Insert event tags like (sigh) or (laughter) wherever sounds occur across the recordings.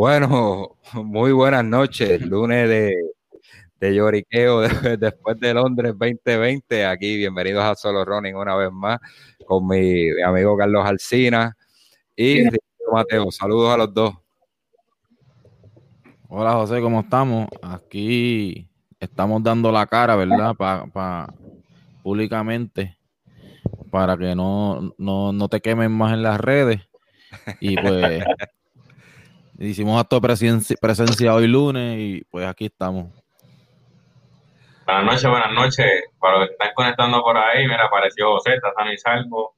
Bueno, (laughs) muy buenas noches. Lunes de, de lloriqueo (laughs) después de Londres 2020. Aquí, bienvenidos a Solo Running una vez más con mi, amigo Carlos Alcina y Mateo. Saludos a los dos. Hola José, ¿cómo estamos? Aquí estamos dando la cara, ¿verdad? Para públicamente para que no, no, no te quemen más en las redes. Y pues (laughs) Hicimos acto de presencia, hoy lunes y pues aquí estamos. Buenas noches, buenas noches. Para los que están conectando por ahí, mira, apareció José, está sano y salvo,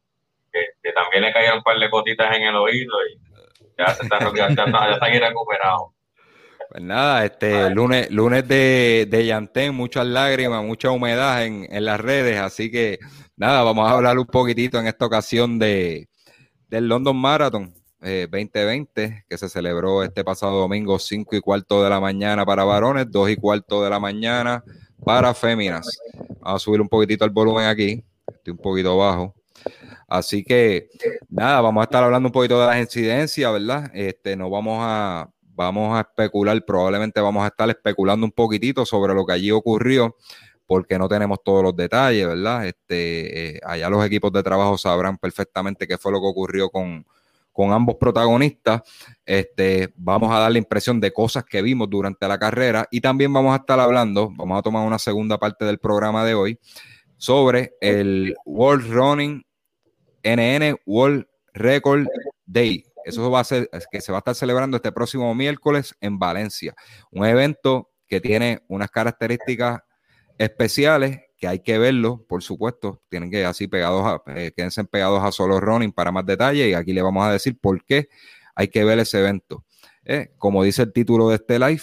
que, también le cayeron un par de gotitas en el oído y ya se está, ya está, ya está aquí recuperado. Pues nada, este lunes, lunes de, de Yantén, muchas lágrimas, mucha humedad en, en, las redes, así que nada, vamos a hablar un poquitito en esta ocasión de del London Marathon. 2020, eh, que se celebró este pasado domingo, 5 y cuarto de la mañana para varones, 2 y cuarto de la mañana para féminas. Vamos a subir un poquitito el volumen aquí, estoy un poquito bajo. Así que nada, vamos a estar hablando un poquito de las incidencias, ¿verdad? Este, no vamos a, vamos a especular, probablemente vamos a estar especulando un poquitito sobre lo que allí ocurrió, porque no tenemos todos los detalles, ¿verdad? Este, eh, allá los equipos de trabajo sabrán perfectamente qué fue lo que ocurrió con, con ambos protagonistas. Este, vamos a dar la impresión de cosas que vimos durante la carrera y también vamos a estar hablando, vamos a tomar una segunda parte del programa de hoy sobre el World Running NN World Record Day. Eso va a ser que se va a estar celebrando este próximo miércoles en Valencia, un evento que tiene unas características especiales que hay que verlo, por supuesto, tienen que así pegados a, eh, quédense pegados a solo running para más detalles y aquí le vamos a decir por qué hay que ver ese evento. Eh, como dice el título de este live,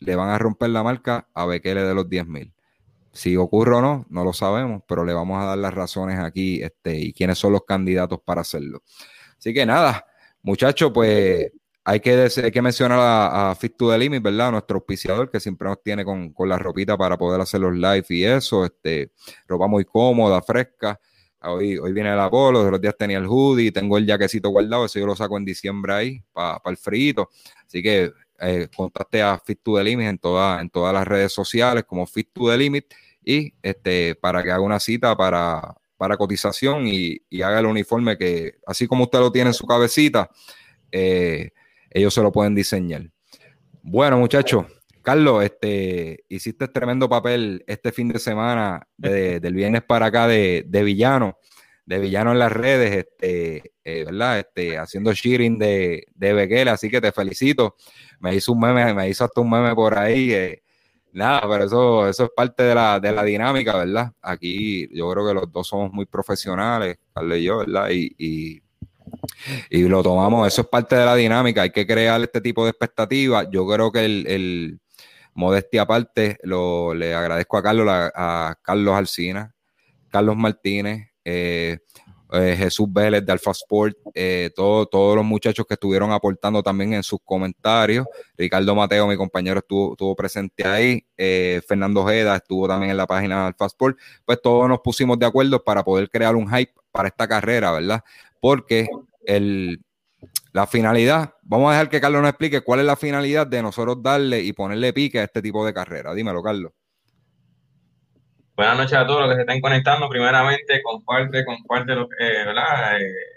le van a romper la marca a Bekele de los 10.000. Si ocurre o no, no lo sabemos, pero le vamos a dar las razones aquí este, y quiénes son los candidatos para hacerlo. Así que nada, muchachos, pues hay que, que mencionar a, Fit to the Limit, ¿verdad? Nuestro auspiciador que siempre nos tiene con, la ropita para poder hacer los live y eso. Este, ropa muy cómoda, fresca. Hoy, hoy viene el Apolo, los días tenía el hoodie, tengo el jaquecito guardado, eso yo lo saco en diciembre ahí para el frío. Así que eh, contacte a Fit to the Limit en, toda, en todas las redes sociales como Fit to the Limit y este, para que haga una cita para, para cotización y, y haga el uniforme que, así como usted lo tiene en su cabecita, eh, ellos se lo pueden diseñar. Bueno, muchachos, Carlos, este, hiciste tremendo papel este fin de semana, (laughs) del viernes para acá, de, villano, de villano en las redes, este, eh, ¿verdad? Este, haciendo sharing de, de así que te felicito. Me hizo un meme, me hizo hasta un meme por ahí. Eh, nada, pero eso, eso es parte de la, de la dinámica, ¿verdad? Aquí yo creo que los dos somos muy profesionales, Carlos y yo, ¿verdad? y y lo tomamos, eso es parte de la dinámica, hay que crear este tipo de expectativas. Yo creo que el, modestia aparte, lo, le agradezco a Carlos, a, Carlos Alcina, Carlos Martínez, eh, eh, Jesús Vélez de Alfa Sport, eh, todos los muchachos que estuvieron aportando también en sus comentarios. Ricardo Mateo, mi compañero, estuvo, estuvo presente ahí. Fernando Ojeda estuvo también en la página de Alfa Sport. Pues todos nos pusimos de acuerdo para poder crear un hype para esta carrera, ¿verdad? Porque el, la finalidad, vamos a dejar que Carlos nos explique cuál es la finalidad de nosotros darle y ponerle pique a este tipo de carrera. Dímelo, Carlos. Buenas noches a todos los que se estén conectando. Primeramente, comparte, comparte lo que, ¿verdad? Eh,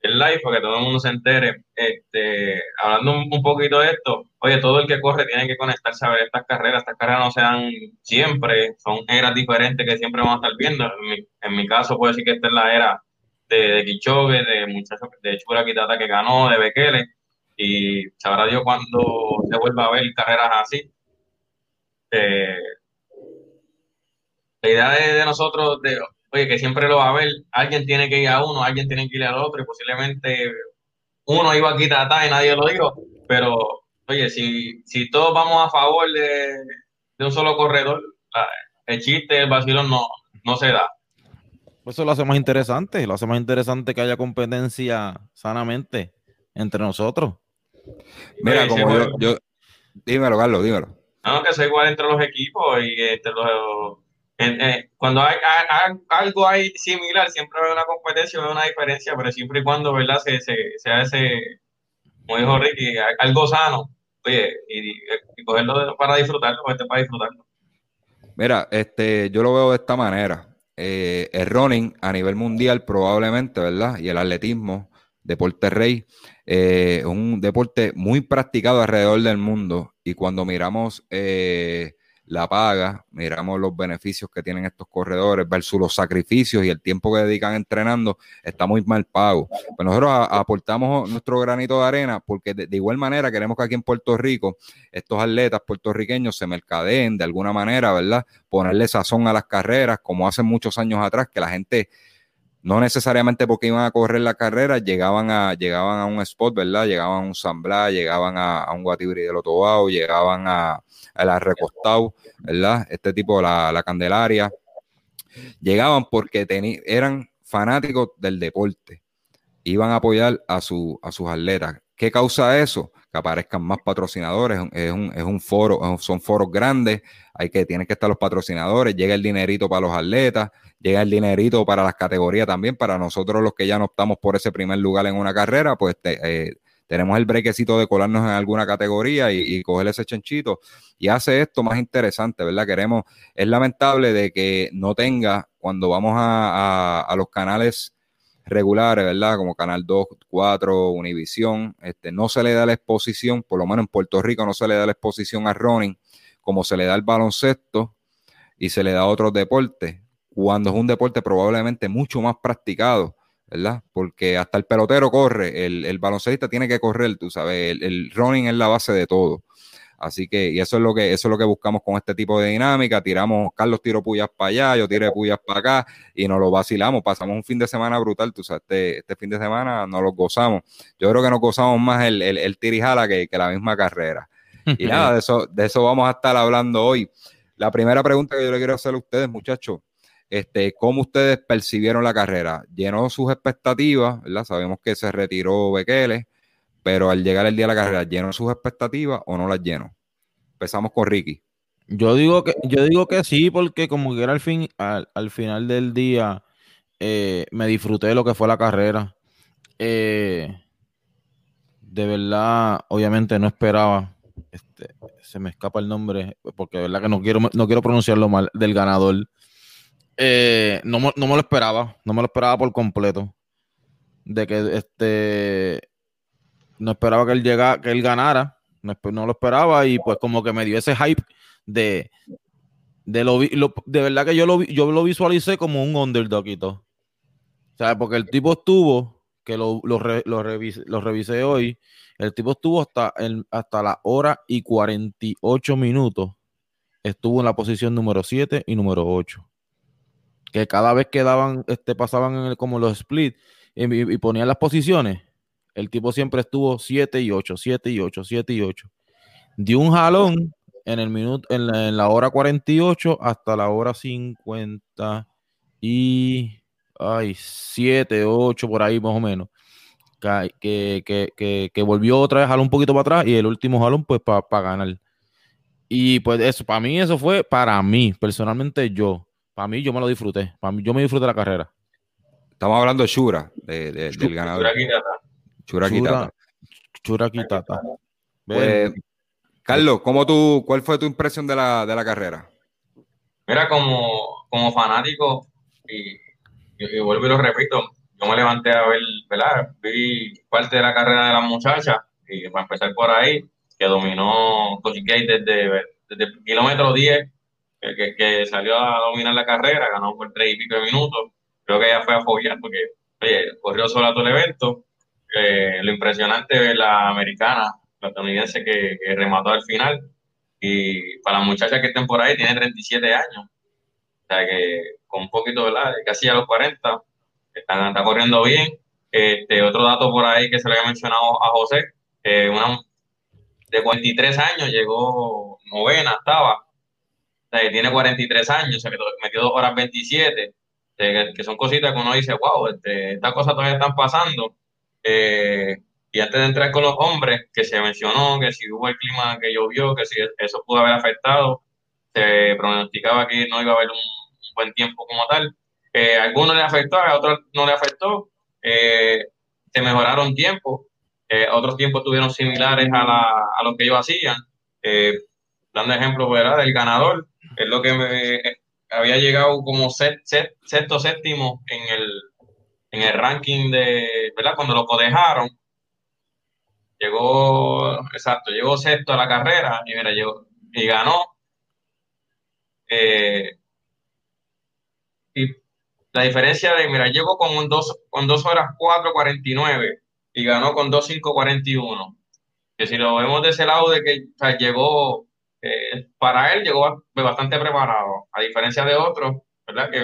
el live para que todo el mundo se entere. Este, hablando un, poquito de esto, oye, todo el que corre tiene que conectarse a ver estas carreras. Estas carreras no se dan siempre, son eras diferentes que siempre vamos a estar viendo. En mi, en mi caso, puedo decir que esta es la era de, de Kichogue, de muchachos de Chura Kitata que ganó, de Bekele, y sabrá Dios cuando se vuelva a ver carreras así. Eh, la idea de, nosotros, de, oye, que siempre lo va a ver, alguien tiene que ir a uno, alguien tiene que ir al otro, y posiblemente uno iba a quitar y nadie lo dijo, pero oye, si, si todos vamos a favor de, un solo corredor, el chiste, el vacilón no, no se da. Pues eso lo hace más interesante, lo hace más interesante que haya competencia sanamente entre nosotros. Mira, como yo, yo, dímelo, Carlos, dímelo. No, que sea igual entre los equipos y entre los eh, cuando hay, algo hay similar, siempre hay una competencia, hay una diferencia, pero siempre y cuando, ¿verdad? Se, se, se hace, como dijo Ricky, algo sano, oye, y, cogerlo para disfrutarlo, este para disfrutarlo. Mira, este, yo lo veo de esta manera. Eh, el running a nivel mundial probablemente, ¿verdad? Y el atletismo, deporte rey, eh, un deporte muy practicado alrededor del mundo. Y cuando miramos eh, la paga, miramos los beneficios que tienen estos corredores versus los sacrificios y el tiempo que dedican entrenando, está muy mal pago. Pues nosotros aportamos nuestro granito de arena porque de, igual manera queremos que aquí en Puerto Rico estos atletas puertorriqueños se mercadeen de alguna manera, ¿verdad? Ponerle sazón a las carreras, como hace muchos años atrás, que la gente no necesariamente porque iban a correr la carrera, llegaban a, llegaban a un spot, ¿verdad? Llegaban a un Samblá, llegaban a, un Guatibri del Otobao, llegaban a, a la Recostado, ¿verdad? Este tipo, la, la Candelaria. Llegaban porque eran fanáticos del deporte. Iban a apoyar a, su, a sus atletas. ¿Qué causa eso? Que aparezcan más patrocinadores. Es un, es un foro, son foros grandes. Hay que, tienen que estar los patrocinadores. Llega el dinerito para los atletas llega el dinerito para las categorías también, para nosotros los que ya no optamos por ese primer lugar en una carrera, pues eh, tenemos el brequecito de colarnos en alguna categoría y, coger ese chanchito y hace esto más interesante, ¿verdad? Queremos, es lamentable de que no tenga, cuando vamos a, los canales regulares, ¿verdad? Como Canal 2, 4, Univisión, este, no se le da la exposición, por lo menos en Puerto Rico no se le da la exposición a running, como se le da el baloncesto y se le da a otros deportes cuando es un deporte probablemente mucho más practicado, ¿verdad? Porque hasta el pelotero corre, el, el tiene que correr, tú sabes, el, running es la base de todo. Así que, y eso es lo que, eso es lo que buscamos con este tipo de dinámica. Tiramos, Carlos tiro puyas para allá, yo tiro puyas para acá y nos lo vacilamos. Pasamos un fin de semana brutal, tú sabes, este, este fin de semana nos lo gozamos. Yo creo que nos gozamos más el, el, el tirijala que, que la misma carrera. (laughs) Y nada, de eso, de eso vamos a estar hablando hoy. La primera pregunta que yo le quiero hacer a ustedes, muchachos, este, ¿Cómo ustedes percibieron la carrera? ¿Llenó sus expectativas? ¿verdad? Sabemos que se retiró Bekele, pero al llegar el día de la carrera, ¿llenó sus expectativas o no las llenó? Empezamos con Ricky. Yo digo que, yo digo que sí, porque como que era al, fin, al, final del día, eh, me disfruté de lo que fue la carrera. Eh, de verdad, obviamente no esperaba. Este, se me escapa el nombre, porque de verdad que no quiero, no quiero pronunciarlo mal, del ganador. Eh, no, me lo esperaba, no me lo esperaba por completo. De que este no esperaba que él llegara, que él ganara, no, lo esperaba y pues como que me dio ese hype de de lo, de verdad que yo lo yo lo visualicé como un underdog y todo. O sea, porque el tipo estuvo, que lo, lo, revisé, hoy, el tipo estuvo hasta, hasta la hora y 48 minutos. Estuvo en la posición número 7 y número 8 que cada vez que daban, este, pasaban en como los splits y, ponían las posiciones, el tipo siempre estuvo 7 y 8, 7 y 8, 7 y 8. Dio un jalón en el minuto, en la, hora 48 hasta la hora 50 y ay, 7, 8 por ahí más o menos. Que, que, que, volvió otra vez, jaló un poquito para atrás y el último jalón pues para ganar. Y pues eso, para mí eso fue, para mí, personalmente yo, para mí, yo me lo disfruté. Para mí, yo me disfruté la carrera. Estamos hablando de Shura, de, del ganador. Shura Shura Kitata. Pues, Carlos, ¿cómo tú, ¿cuál fue tu impresión de la, de la carrera? Mira, como, como fanático, y, y, vuelvo y lo repito, yo me levanté a ver, ¿verdad? Vi parte de la carrera de la muchacha, y para empezar por ahí, que dominó Cochiquay desde, desde el kilómetro 10 que, salió a dominar la carrera, ganó por tres y pico de minutos. Creo que ella fue a follar porque, oye, corrió sola todo el evento. Eh, lo impresionante es la americana, la estadounidense que, remató al final. Y para las muchachas que estén por ahí, tiene 37 años. O sea que con un poquito, ¿verdad? Casi a los 40, están, está corriendo bien. Este, otro dato por ahí que se le había mencionado a José, eh, una de 43 años llegó novena, estaba, tiene 43 años, o sea, que metió 2 horas 27, que, son cositas que uno dice, wow, este, estas cosas todavía están pasando. Eh, y antes de entrar con los hombres, que se mencionó que si hubo el clima que llovió, que si eso pudo haber afectado, se pronosticaba que no iba a haber un, buen tiempo como tal. Eh, algunos le afectó, a otros no le afectó. Eh, se mejoraron tiempos, otros tiempos tuvieron similares a, la, a lo que ellos hacían. Dando ejemplo, ¿verdad? Del ganador, es lo que me, había llegado como sexto, séptimo en el, en el ranking de, ¿verdad? Cuando lo codejaron, llegó, exacto, llegó sexto a la carrera y mira, llegó, y ganó. Eh, y la diferencia de, mira, llegó con dos, con dos horas 4.49 y ganó con 2.5.41. Que si lo vemos de ese lado de que llegó, eh, para él llegó bastante preparado, a diferencia de otros, ¿verdad? Que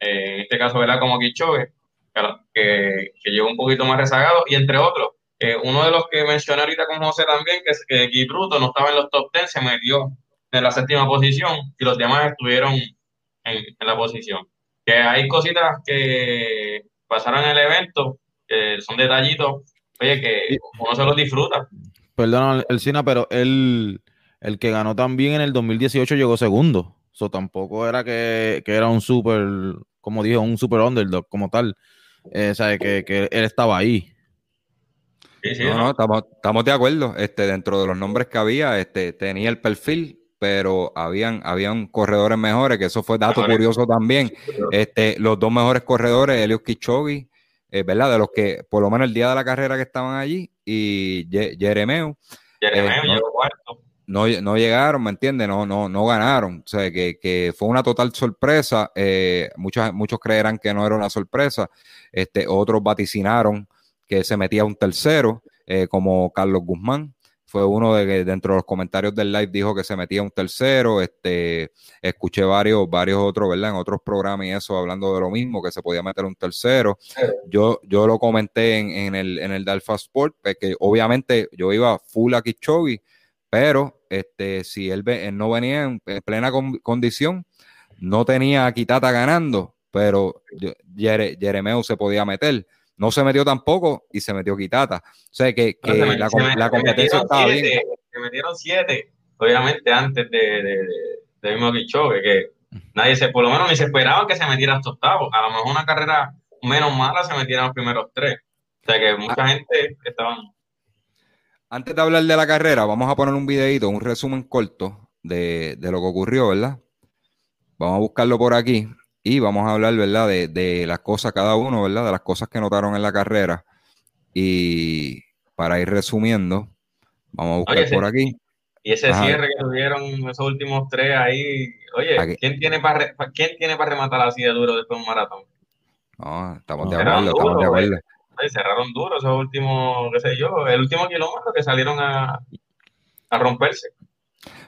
eh, en este caso, ¿verdad? Como Kichogue, que, que llegó un poquito más rezagado, y entre otros, eh, uno de los que mencioné ahorita con José también, que es que Kipruto no estaba en los top 10, se metió en la séptima posición y los demás estuvieron en, en la posición. Que hay cositas que pasaron en el evento son detallitos, oye, que uno se los disfruta. Perdón, el Cina, pero él, el que ganó también en el 2018 llegó segundo. Eso tampoco era que, era un super, como dijo, un super underdog como tal. Eh, o sea, que, que, él estaba ahí. Sí, sí, no, no, estamos, estamos, de acuerdo. Este, dentro de los nombres que había, este, tenía el perfil, pero habían, habían corredores mejores, que eso fue dato curioso también. Este, los dos mejores corredores, Elios Kichogi eh, ¿verdad? De los que, por lo menos el día de la carrera que estaban allí, y Jeremeu. Jeremeu eh, llegó cuarto. No, no, llegaron, ¿me entiendes? No, no, no ganaron. O sea, que, que fue una total sorpresa. Eh, muchos, muchos creerán que no era una sorpresa. Este, otros vaticinaron que se metía un tercero, como Carlos Guzmán fue uno de que dentro de los comentarios del live dijo que se metía un tercero, este, escuché varios, varios otros, ¿verdad? En otros programas y eso, hablando de lo mismo, que se podía meter un tercero. Yo, yo lo comenté en, el, en el de Alpha Sport, pues, que obviamente yo iba full a Kichogi, pero este, si él, no venía en, plena condición, no tenía a Kitata ganando, pero Jeremeu se podía meter no se metió tampoco y se metió Quitata. O sea que, la, competencia estaba bien. Se metieron siete, obviamente antes de, de, de, mismo que nadie se, por lo menos ni se esperaba que se metiera hasta octavo. A lo mejor una carrera menos mala se metieran los primeros tres. O sea que mucha ah. gente estaban. Antes de hablar de la carrera, vamos a poner un videito, un resumen corto de, de lo que ocurrió, ¿verdad? Vamos a buscarlo por aquí y vamos a hablar, ¿verdad? De, de, las cosas, cada uno, ¿verdad? De las cosas que notaron en la carrera. Y para ir resumiendo, vamos a buscar por aquí. Y ese cierre que tuvieron esos últimos tres ahí, oye, ¿quién tiene para ¿quién tiene para rematar así de duro después de un maratón? No, estamos de acuerdo, estamos de acuerdo. Cerraron duro esos últimos, qué sé yo, el último kilómetro que salieron a, a romperse.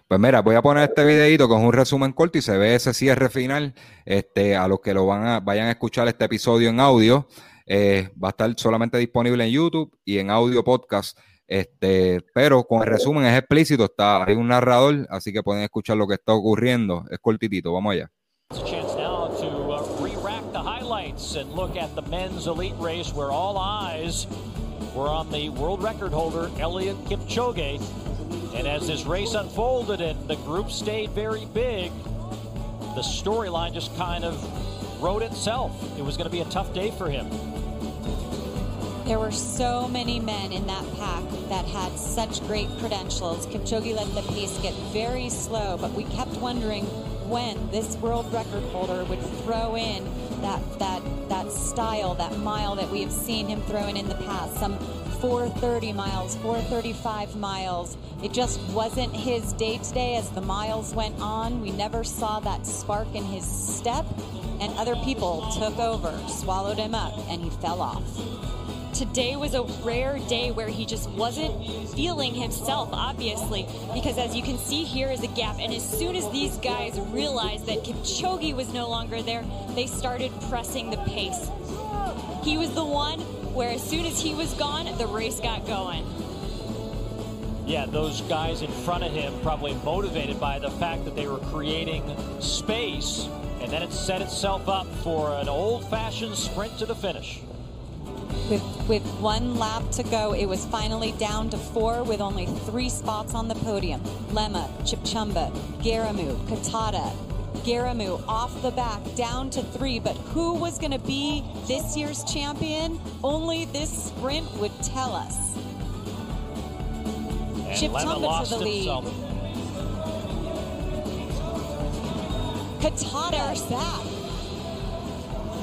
Pues mira, voy a poner este videito con un resumen corto y se ve ese cierre final. Este, a los que lo van a, vayan a escuchar este episodio en audio, eh, va a estar solamente disponible en YouTube y en audio podcast. Este, pero con el resumen es explícito, está hay un narrador, así que pueden escuchar lo que está ocurriendo. Es cortitito, vamos allá. And look at the men's elite race where all eyes were on the world record holder Elliot Kipchoge And as this race unfolded and the group stayed very big, the storyline just kind of wrote itself. It was going to be a tough day for him. There were so many men in that pack that had such great credentials. Kipchoge let the pace get very slow, but we kept wondering when this world record holder would throw in that that that style, that mile that we have seen him throwing in the past. Some 430 miles, 435 miles. It just wasn't his day today as the miles went on. We never saw that spark in his step, and other people took over, swallowed him up, and he fell off. Today was a rare day where he just wasn't feeling himself, obviously, because as you can see here is a gap. And as soon as these guys realized that Kipchoge was no longer there, they started pressing the pace. He was the one where as soon as he was gone, the race got going. Yeah, those guys in front of him probably motivated by the fact that they were creating space, and then it set itself up for an old fashioned sprint to the finish. With, with one lap to go, it was finally down to four with only three spots on the podium. Lemma, Chipchumba, Garamu, Katada. Garamu off the back down to three, but who was going to be this year's champion? Only this sprint would tell us. And Chip Lemma Tumba to lost the lead. himself. Katada, there's that.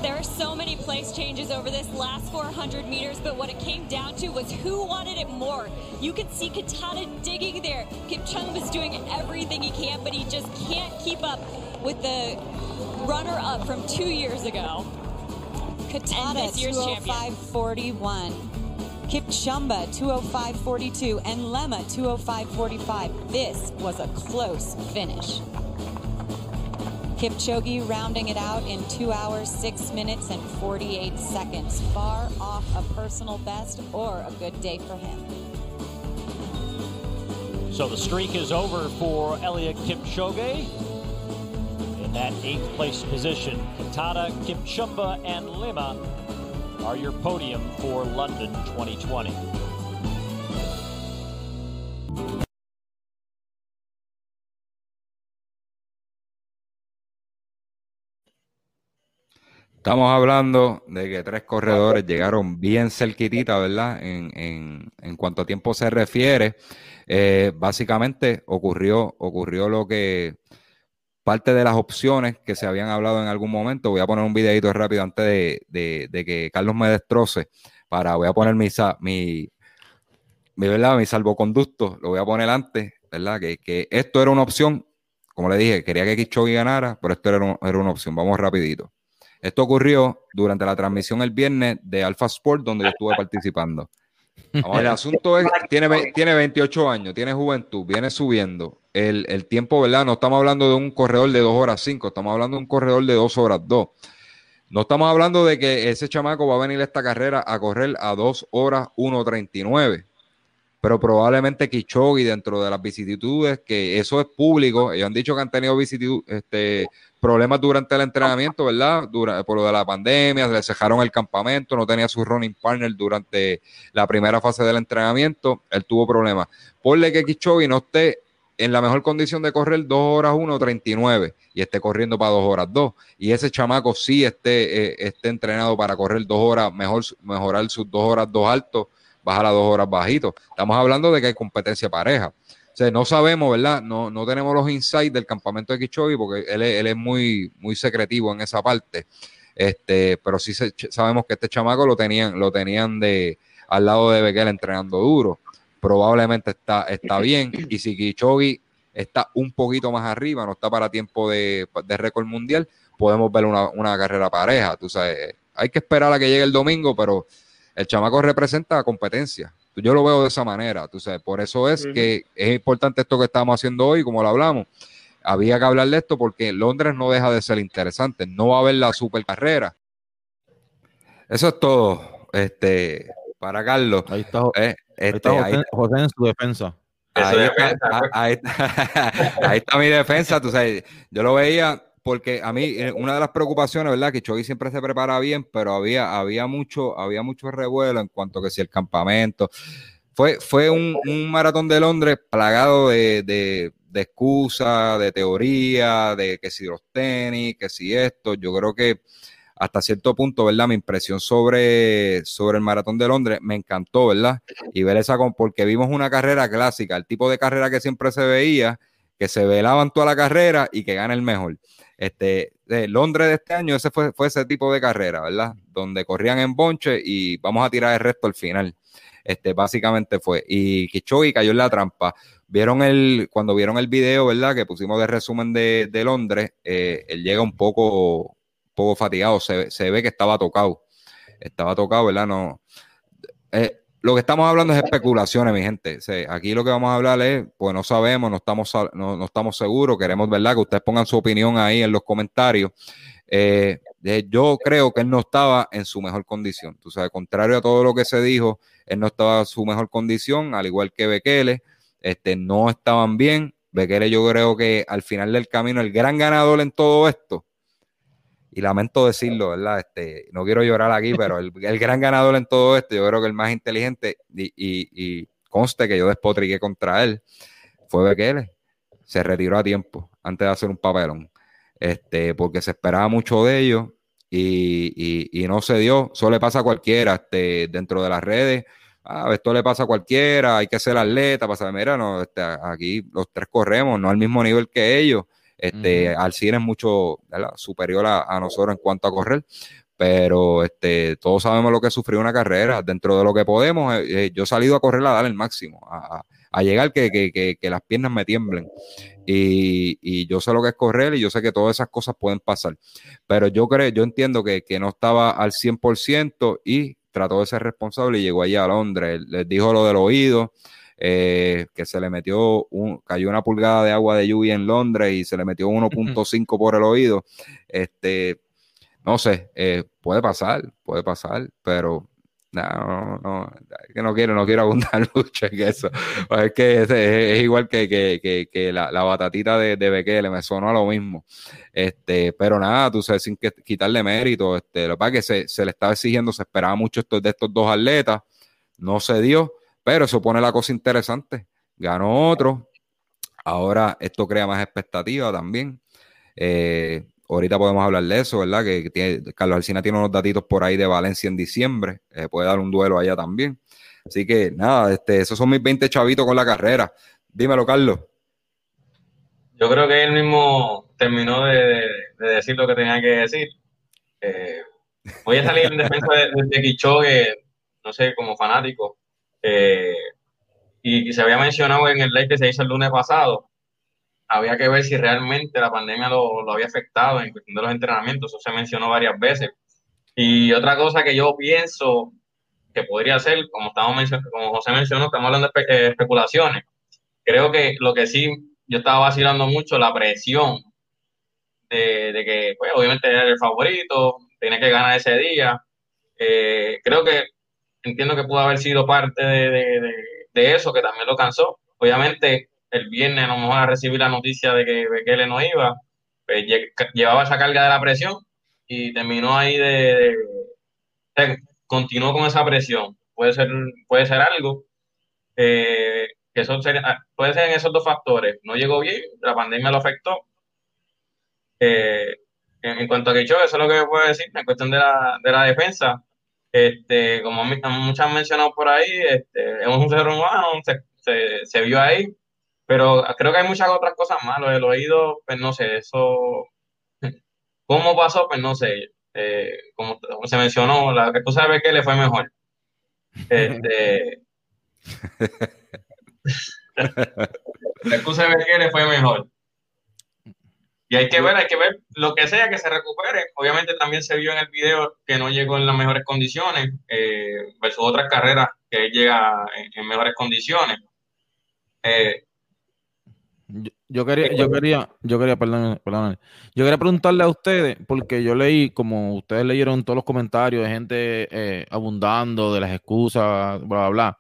There are so many place changes over this last 400 meters, but what it came down to was who wanted it more. You can see Katana digging there. Kipchumba's doing everything he can, but he just can't keep up with the runner-up from two years ago. And Katada this year's champion. 205.41. Kipchumba 205.42 and Lemma 205.45. This was a close finish. Kipchoge rounding it out in 2 hours, 6 minutes, and 48 seconds. Far off a personal best or a good day for him. So the streak is over for Elliot Kipchoge. In that eighth place position, Katada, Kipchumba, and Lima are your podium for London 2020. Estamos hablando de que tres corredores llegaron bien cerquitita, ¿verdad? En, en, en cuanto a tiempo se refiere, eh, básicamente ocurrió, ocurrió lo que parte de las opciones que se habían hablado en algún momento. Voy a poner un videito rápido antes de, de- que Carlos me destroce. Para, voy a poner mi, mi, mi, ¿verdad? mi salvoconducto, lo voy a poner antes, ¿verdad? Que, que esto era una opción, como le dije, quería que Kichogi ganara, pero esto era, era una opción. Vamos rapidito. Esto ocurrió durante la transmisión el viernes de Alpha Sport, donde yo estuve participando. El asunto es, tiene, tiene 28 años, tiene juventud, viene subiendo. El, el tiempo, ¿verdad? No estamos hablando de un corredor de 2 horas 5, estamos hablando de un corredor de 2 horas 2. No estamos hablando de que ese chamaco va a venir a esta carrera a correr a 2 horas 1.39. Pero probablemente Kichogi dentro de las vicisitudes, que eso es público, ellos han dicho que han tenido este, problemas durante el entrenamiento, ¿verdad? Dura- por lo de la pandemia, le cejaron el campamento, no tenía su running partner durante la primera fase del entrenamiento, él tuvo problemas. Ponle que Kichogi no esté en la mejor condición de correr 2 horas 1.39 y esté corriendo para 2 horas 2. Y ese chamaco sí esté, eh, esté entrenado para correr 2 horas, mejor, mejorar sus 2 horas 2 altos, bajar a 2 horas bajito. Estamos hablando de que hay competencia pareja. O sea, no sabemos, ¿verdad? No, no tenemos los insights del campamento de Kichogi porque él, es- él es muy, muy secretivo en esa parte. Este, pero sí se- sabemos que este chamaco lo tenían, lo tenían de al lado de Bequel entrenando duro. Probablemente está, está bien. Y si Kichogi está un poquito más arriba, no está para tiempo de, de récord mundial, podemos ver una, una carrera pareja. Tú sabes, hay que esperar a que llegue el domingo, pero el chamaco representa competencia. Yo lo veo de esa manera, tú sabes, por eso es que es importante esto que estamos haciendo hoy, como lo hablamos. Había que hablar de esto porque Londres no deja de ser interesante, no va a haber la super carrera. Eso es todo, este, para Carlos. Ahí está, Eh, ahí este, ahí- José, José en su defensa. Eso Ahí de está, defensa, ah, pues. ahí, está, (laughs) ahí está mi defensa, tú sabes, yo lo veía porque a mí eh, una de las preocupaciones, ¿verdad? Que Chogui siempre se prepara bien, pero había, había mucho, había mucho revuelo en cuanto a que si el campamento fue, fue un, un maratón de Londres plagado de, de, de excusas, de teoría, de que si los tenis, que si esto, yo creo que hasta cierto punto, ¿verdad? Mi impresión sobre, sobre el maratón de Londres me encantó, ¿verdad? y ver esa, con- porque vimos una carrera clásica, el tipo de carrera que siempre se veía, que se velaban toda la carrera y que gana el mejor. Este, Londres de este año, ese fue, fue ese tipo de carrera, ¿verdad? Donde corrían en bonche y vamos a tirar el resto al final. Este, básicamente fue. Y Kichogi cayó en la trampa. Vieron el, cuando vieron el video, ¿verdad? Que pusimos de resumen de, de Londres, eh, él llega un poco, poco fatigado, se, se ve que estaba tocado. Estaba tocado, ¿verdad? No, eh, lo que estamos hablando es especulaciones, mi gente. O aquí lo que vamos a hablar es, pues no sabemos, no estamos, no, no estamos seguros. Queremos, ¿verdad? Que ustedes pongan su opinión ahí en los comentarios. Eh, yo creo que él no estaba en su mejor condición. Tú sabes, contrario a todo lo que se dijo, él no estaba en su mejor condición, al igual que Bekele, este, no estaban bien. Bekele yo creo que al final del camino el gran ganador en todo esto, y lamento decirlo, ¿verdad? Este, no quiero llorar aquí, pero el, gran ganador en todo esto, yo creo que el más inteligente, y, y, conste que yo despotriqué contra él, fue Bekele. Se retiró a tiempo antes de hacer un papelón este, porque se esperaba mucho de ellos y, no se dio. Eso le pasa a cualquiera este, dentro de las redes. Ah, esto le pasa a cualquiera, hay que ser atleta, para mira, no, este, aquí los tres corremos, no al mismo nivel que ellos. Este, Al cine es mucho superior a, nosotros en cuanto a correr, pero este, todos sabemos lo que sufrió una carrera. Dentro de lo que podemos, eh, eh, yo he salido a correr a dar el máximo, a, a llegar que, que, que, las piernas me tiemblen. Y, y, yo sé lo que es correr y yo sé que todas esas cosas pueden pasar. Pero yo creo, yo entiendo que, no estaba al 100% y trató de ser responsable y llegó allá a Londres. Les dijo lo del oído, eh, que se le metió, un, cayó una pulgada de agua de lluvia en Londres y se le metió 1.5 por el oído. Este, no sé, eh, puede pasar, puede pasar, pero no, no, que no quiero, no quiero abundar (laughs) mucho en eso. Es que es, igual que, que, que, la, la, batatita de, de Bekele, me sonó a lo mismo. Este, pero nada, tú sabes, sin que, quitarle mérito, este, lo que pasa es que se, se le estaba exigiendo, se esperaba mucho esto, de estos dos atletas, no se dio, pero eso pone la cosa interesante. Ganó otro, ahora esto crea más expectativa también. Eh, Ahorita podemos hablar de eso, ¿verdad? Que, Carlos Alcina tiene unos datitos por ahí de Valencia en diciembre. Eh, puede dar un duelo allá también. Así que nada, este, esos son mis 20 chavitos con la carrera. Dímelo, Carlos. Yo creo que él mismo terminó de, decir lo que tenía que decir. Eh, voy a salir en defensa de, de, no sé, como fanático. Eh, y, se había mencionado en el live que se hizo el lunes pasado había que ver si realmente la pandemia lo, había afectado en cuestión de los entrenamientos, eso se mencionó varias veces. Y otra cosa que yo pienso que podría ser, como, estamos como José mencionó, estamos hablando de eh, especulaciones. Creo que lo que sí, yo estaba vacilando mucho la presión de, que, pues, obviamente era el favorito, tiene que ganar ese día. Eh, creo que entiendo que pudo haber sido parte de, de eso, que también lo cansó. Obviamente, el viernes a lo mejor a recibir la noticia de que Bekele no iba, pues llevaba esa carga de la presión y terminó ahí de, continuó con esa presión. Puede ser, puede ser algo. Eh, que eso ah, puede ser en esos dos factores. No llegó bien, la pandemia lo afectó. Eh, en, cuanto a que eso es lo que puedo decir en cuestión de la, de la defensa. Este, como muchos han mencionado por ahí, este, es un ser humano, se, se vio ahí, pero creo que hay muchas otras cosas más. Lo del oído, pues no sé, eso. (laughs) ¿Cómo pasó? Pues no sé. Eh, como, se mencionó, la excusa de que le fue mejor. Este, (laughs) (laughs) la excusa de que le fue mejor. Y hay que ver, hay que ver lo que sea que se recupere. Obviamente también se vio en el video que no llegó en las mejores condiciones, eh, versus otras carreras que llega en, mejores condiciones. Eh, yo, quería, yo quería, yo quería, perdón, yo quería preguntarle a ustedes, porque yo leí, como ustedes leyeron todos los comentarios de gente eh, abundando de las excusas, bla, bla, bla.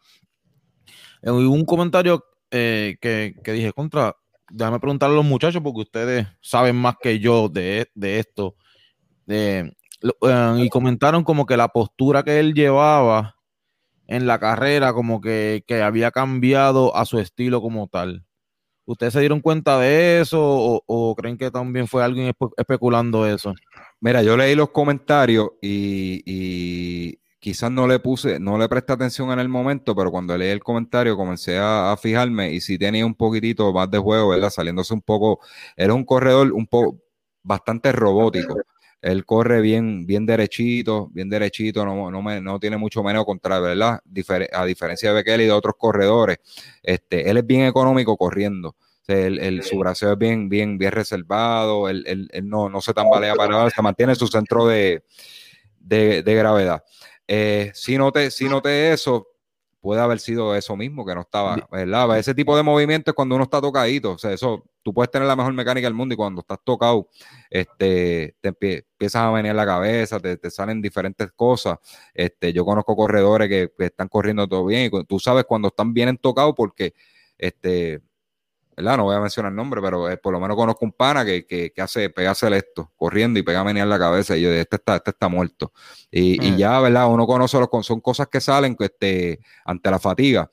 Eh, un comentario eh, que, dije, contra, déjame preguntarle a los muchachos, porque ustedes saben más que yo de, esto. y comentaron como que la postura que él llevaba en la carrera, como que, que había cambiado a su estilo como tal. ¿Ustedes se dieron cuenta de eso o, creen que también fue alguien especulando eso? Mira, yo leí los comentarios y, quizás no le puse, no le presté atención en el momento, pero cuando leí el comentario comencé a, fijarme y sí tenía un poquitito más de juego, ¿verdad? Saliéndose un poco, era un corredor un poco bastante robótico. Él corre bien, bien derechito, bien derechito, no, no, tiene mucho menos contra, ¿verdad? a diferencia de Bekele y de otros corredores, este, él es bien económico corriendo. su brazo es bien, bien, bien reservado, él, él, no, no se tambalea para nada, se mantiene su centro de, de, gravedad. Eh, si noté, si noté eso, puede haber sido eso mismo, que no estaba, ¿verdad? Ese tipo de movimientos cuando uno está tocadito, o sea, eso, tú puedes tener la mejor mecánica del mundo y cuando estás tocado, este, te empiezas a venir la cabeza, te, salen diferentes cosas. Este, yo conozco corredores que, que, están corriendo todo bien y tú sabes cuando están bien tocados porque, este, no voy a mencionar el nombre, pero eh, por lo menos conozco un pana que, que, que hace, pegársele esto, corriendo y pega en la cabeza, y yo, este está, este está muerto. Y, y, mm. ya, ¿verdad? Uno conoce los, son cosas que salen este, ante la fatiga.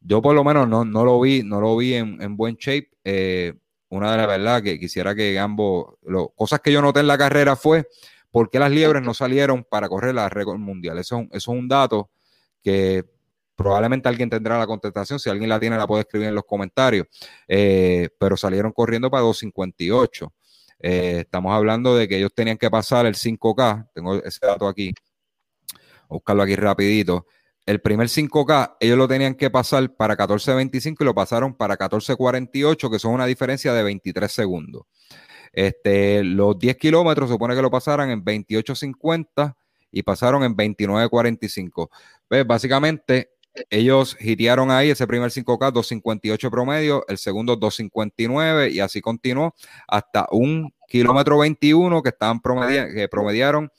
Yo por lo menos no, no lo vi, no lo vi en, en buen shape. Eh, una de las verdad que quisiera que ambos, lo, cosas que yo noté en la carrera fue por qué las liebres no salieron para correr la récord mundial. Eso, eso es un dato que Probablemente alguien tendrá la contestación, si alguien la tiene la puede escribir en los comentarios, eh, pero salieron corriendo para 258. Eh, estamos hablando de que ellos tenían que pasar el 5K, tengo ese dato aquí, Voy a buscarlo aquí rapidito. El primer 5K ellos lo tenían que pasar para 14.25 y lo pasaron para 14.48, que son una diferencia de 23 segundos. Este, los 10 kilómetros supone que lo pasaran en 28.50 y pasaron en 29.45. Pues básicamente ellos hitearon ahí ese primer 5K 258 promedio, el segundo 259 y así continuó hasta un kilómetro 21 que estaban que promediaron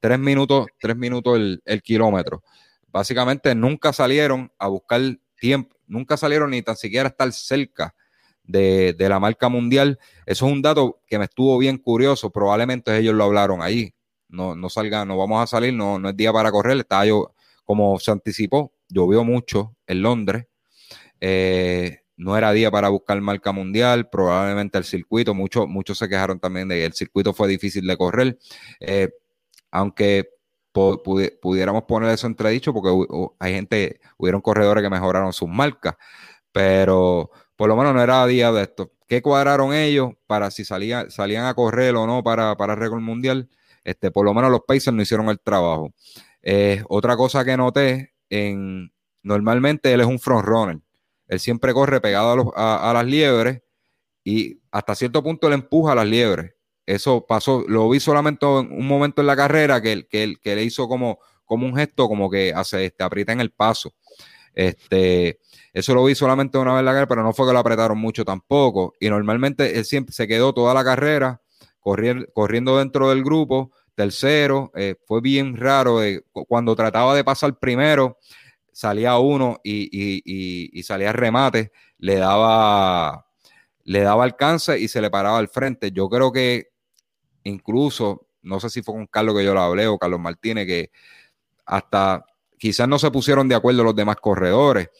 3 minutos, 3 minutos el, kilómetro. Básicamente nunca salieron a buscar tiempo, nunca salieron ni tan siquiera a estar cerca de, la marca mundial. Eso es un dato que me estuvo bien curioso. Probablemente ellos lo hablaron ahí. No, no salgan, no vamos a salir, no, no es día para correr. Estaba yo, como se anticipó, llovió mucho en Londres. Eh, no era día para buscar marca mundial, probablemente el circuito, muchos muchos se quejaron también de que el circuito fue difícil de correr, eh, aunque pudiéramos poner eso entredicho porque hay gente, hubieron corredores que mejoraron sus marcas, pero por lo menos no era día de esto. ¿Qué cuadraron ellos para si salían, salían a correr o no para, para récord mundial? Este, por lo menos los Pacers no hicieron el trabajo. Eh, otra cosa que noté en, normalmente él es un frontrunner. Él siempre corre pegado a, las liebres y hasta cierto punto le empuja a las liebres. Eso pasó, lo vi solamente en un momento en la carrera que, que, le hizo como, como un gesto, como que hace, este, aprieta en el paso. Este, eso lo vi solamente una vez en la carrera, pero no fue que lo apretaron mucho tampoco. Y normalmente él siempre se quedó toda la carrera corriendo dentro del grupo, tercero, eh, fue bien raro. cuando trataba de pasar primero, salía uno y, salía remate, le daba, le daba alcance y se le paraba al frente. Yo creo que incluso, no sé si fue con Carlos que yo lo hablé o Carlos Martínez, que hasta quizás no se pusieron de acuerdo los demás corredores,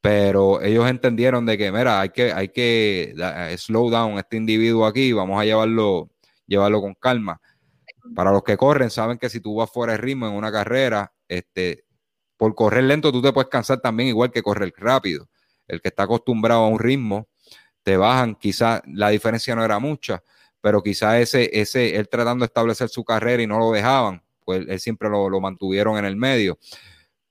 pero ellos entendieron de que, mira, hay que, hay que slow down este individuo aquí, vamos a llevarlo, llevarlo con calma para los que corren, saben que si tú vas fuera de ritmo en una carrera, este, por correr lento tú te puedes cansar también igual que correr rápido. El que está acostumbrado a un ritmo, te bajan, quizás la diferencia no era mucha, pero quizás ese, ese, él tratando de establecer su carrera y no lo dejaban, pues él siempre lo, lo mantuvieron en el medio.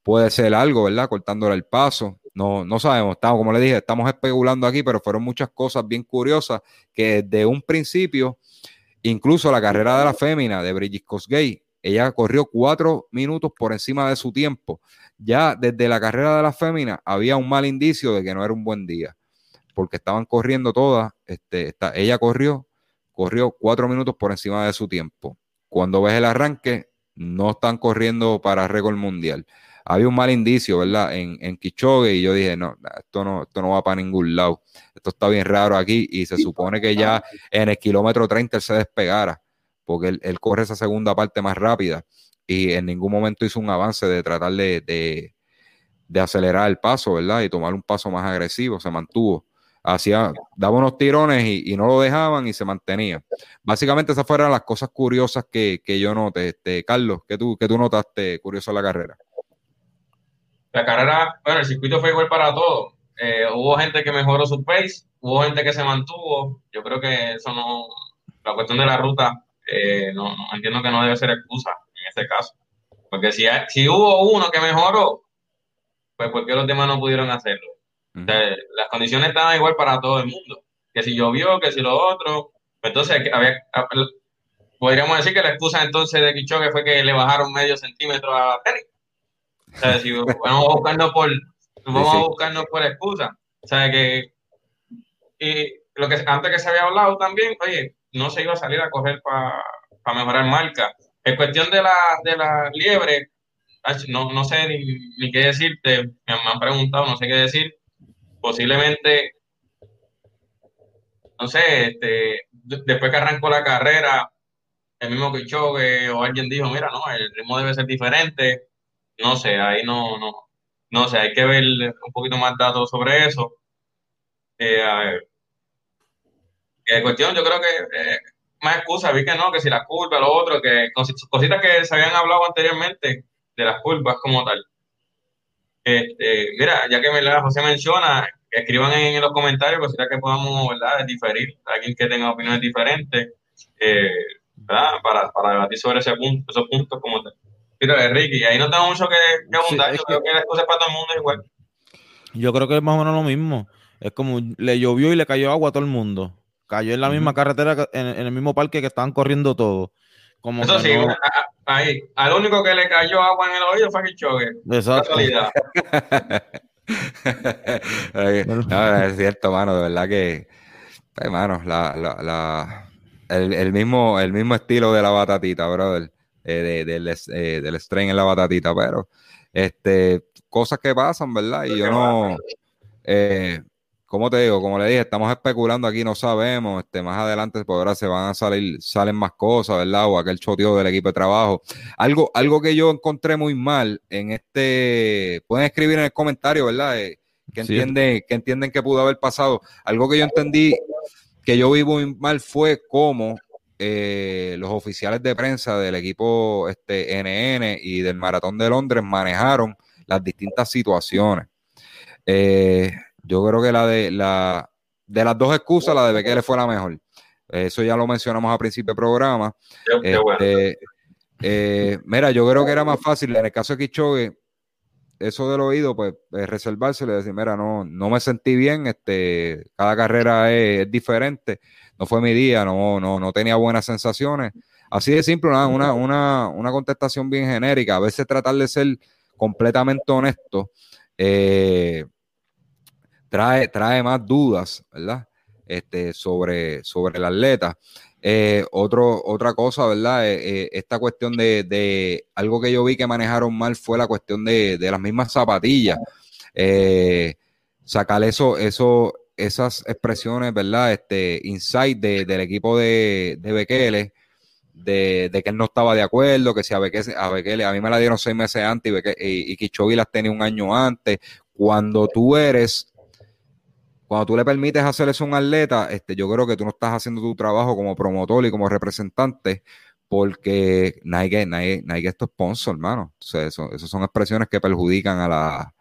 Puede ser algo, ¿verdad? Cortándole el paso. No, no sabemos, estamos, como le dije, estamos especulando aquí, pero fueron muchas cosas bien curiosas que desde un principio Incluso la carrera de la fémina de Bridget Cosgay, ella corrió cuatro minutos por encima de su tiempo. Ya desde la carrera de la fémina había un mal indicio de que no era un buen día, porque estaban corriendo todas. Este, ella corrió, corrió cuatro minutos por encima de su tiempo. Cuando ves el arranque, no están corriendo para récord mundial. Había un mal indicio, ¿verdad? En, en Kichogue y yo dije, no, esto no, esto no va para ningún lado esto está bien raro aquí y se supone que ya en el kilómetro 30 él se despegara, porque él, corre esa segunda parte más rápida y en ningún momento hizo un avance de tratar de, acelerar el paso, ¿verdad? Y tomar un paso más agresivo, se mantuvo. Hacía, daba unos tirones y, no lo dejaban y se mantenía. Básicamente esas fueron las cosas curiosas que, yo noté. Este, Carlos, ¿qué tú, qué tú notaste curioso en la carrera? La carrera, bueno, el circuito fue igual para todos. Eh, hubo gente que mejoró su pace, hubo gente que se mantuvo. Yo creo que eso no, la cuestión de la ruta, eh, no, entiendo que no debe ser excusa en este caso. Porque si, si hubo uno que mejoró, pues ¿por qué los demás no pudieron hacerlo? las condiciones estaban igual para todo el mundo. Que si llovió, que si lo otro. Pues entonces, había, podríamos decir que la excusa entonces de Kichoque fue que le bajaron medio centímetro a Terry. O sea, si vamos a buscarnos por, vamos a buscarnos por excusa. O sea, que y lo que antes que se había hablado también, oye, no se iba a salir a correr para mejorar marca. En cuestión de la, de la liebre, no, no sé ni, ni qué decirte, me han preguntado, no sé qué decir. Posiblemente no sé, este, después que arrancó la carrera, el mismo Kichogue o alguien dijo, mira, no, el ritmo debe ser diferente. No sé, ahí no, no, no sé, hay que ver un poquito más datos sobre eso. Eh. Que cuestión, yo creo que eh, más excusa, vi que no, que si las curvas, lo otro, que cositas que se habían hablado anteriormente de las curvas como tal. Este, mira, ya que me José menciona, escriban en, los comentarios cositas que podamos ¿verdad? diferir, alguien que tenga opiniones diferentes, eh, ¿verdad? Para, para debatir sobre ese punto, esos puntos como tal. Mira, Ricky, ahí no tengo mucho que, que abundar, yo creo que las cosas para todo el mundo es igual. Yo creo que es más o menos lo mismo. Es como le llovió y le cayó agua a todo el mundo. Cayó en la misma carretera, en, el mismo parque que estaban corriendo todos. Como Eso sí, ahí, al único que le cayó agua en el oído fue Kichogue. Exacto. (laughs) no, es cierto, mano, de verdad que, hermano, la, la, la, el, el, mismo, el mismo estilo de la batatita, brother, eh, del, eh, del strain en la batatita, pero este, cosas que pasan, ¿verdad? Y yo no, eh, como te digo, como le dije, estamos especulando aquí, no sabemos, este, más adelante por ahora se van a salir, salen más cosas, ¿verdad? O aquel choteo del equipo de trabajo. Algo, algo que yo encontré muy mal en este, pueden escribir en el comentario, ¿verdad? Eh, que entienden, que entienden que pudo haber pasado. Algo que yo entendí que yo vi muy mal fue cómo eh, los oficiales de prensa del equipo este, NN y del Maratón de Londres manejaron las distintas situaciones. Eh, yo creo que la de la de las dos excusas, la de Bekele fue la mejor. Eso ya lo mencionamos a principio del programa. Este, eh, mira, yo creo que era más fácil en el caso de Kichogue, eso del oído, pues reservarse y decir, mira, no, no me sentí bien, este, cada carrera es, diferente, no fue mi día, no, no, no tenía buenas sensaciones. Así de simple, una, una, una, contestación bien genérica. A veces tratar de ser completamente honesto. Eh, trae, trae más dudas, ¿verdad? Este, sobre, sobre el atleta. Eh, otro, otra cosa, ¿verdad? Eh, esta cuestión de, de, algo que yo vi que manejaron mal fue la cuestión de, de las mismas zapatillas. sacar eso, eso, esas expresiones, ¿verdad? Este insight del equipo de, de Bekele, de, de, que él no estaba de acuerdo, que si a Bekele, a, Bekele, a mí me la dieron seis meses antes y, y, y las tenía un año antes. Cuando tú eres cuando tú le permites hacer eso a un atleta, este, yo creo que tú no estás haciendo tu trabajo como promotor y como representante, porque Nike, Nike, Nike es tu sponsor, hermano. O sea, eso, esas son expresiones que perjudican a la,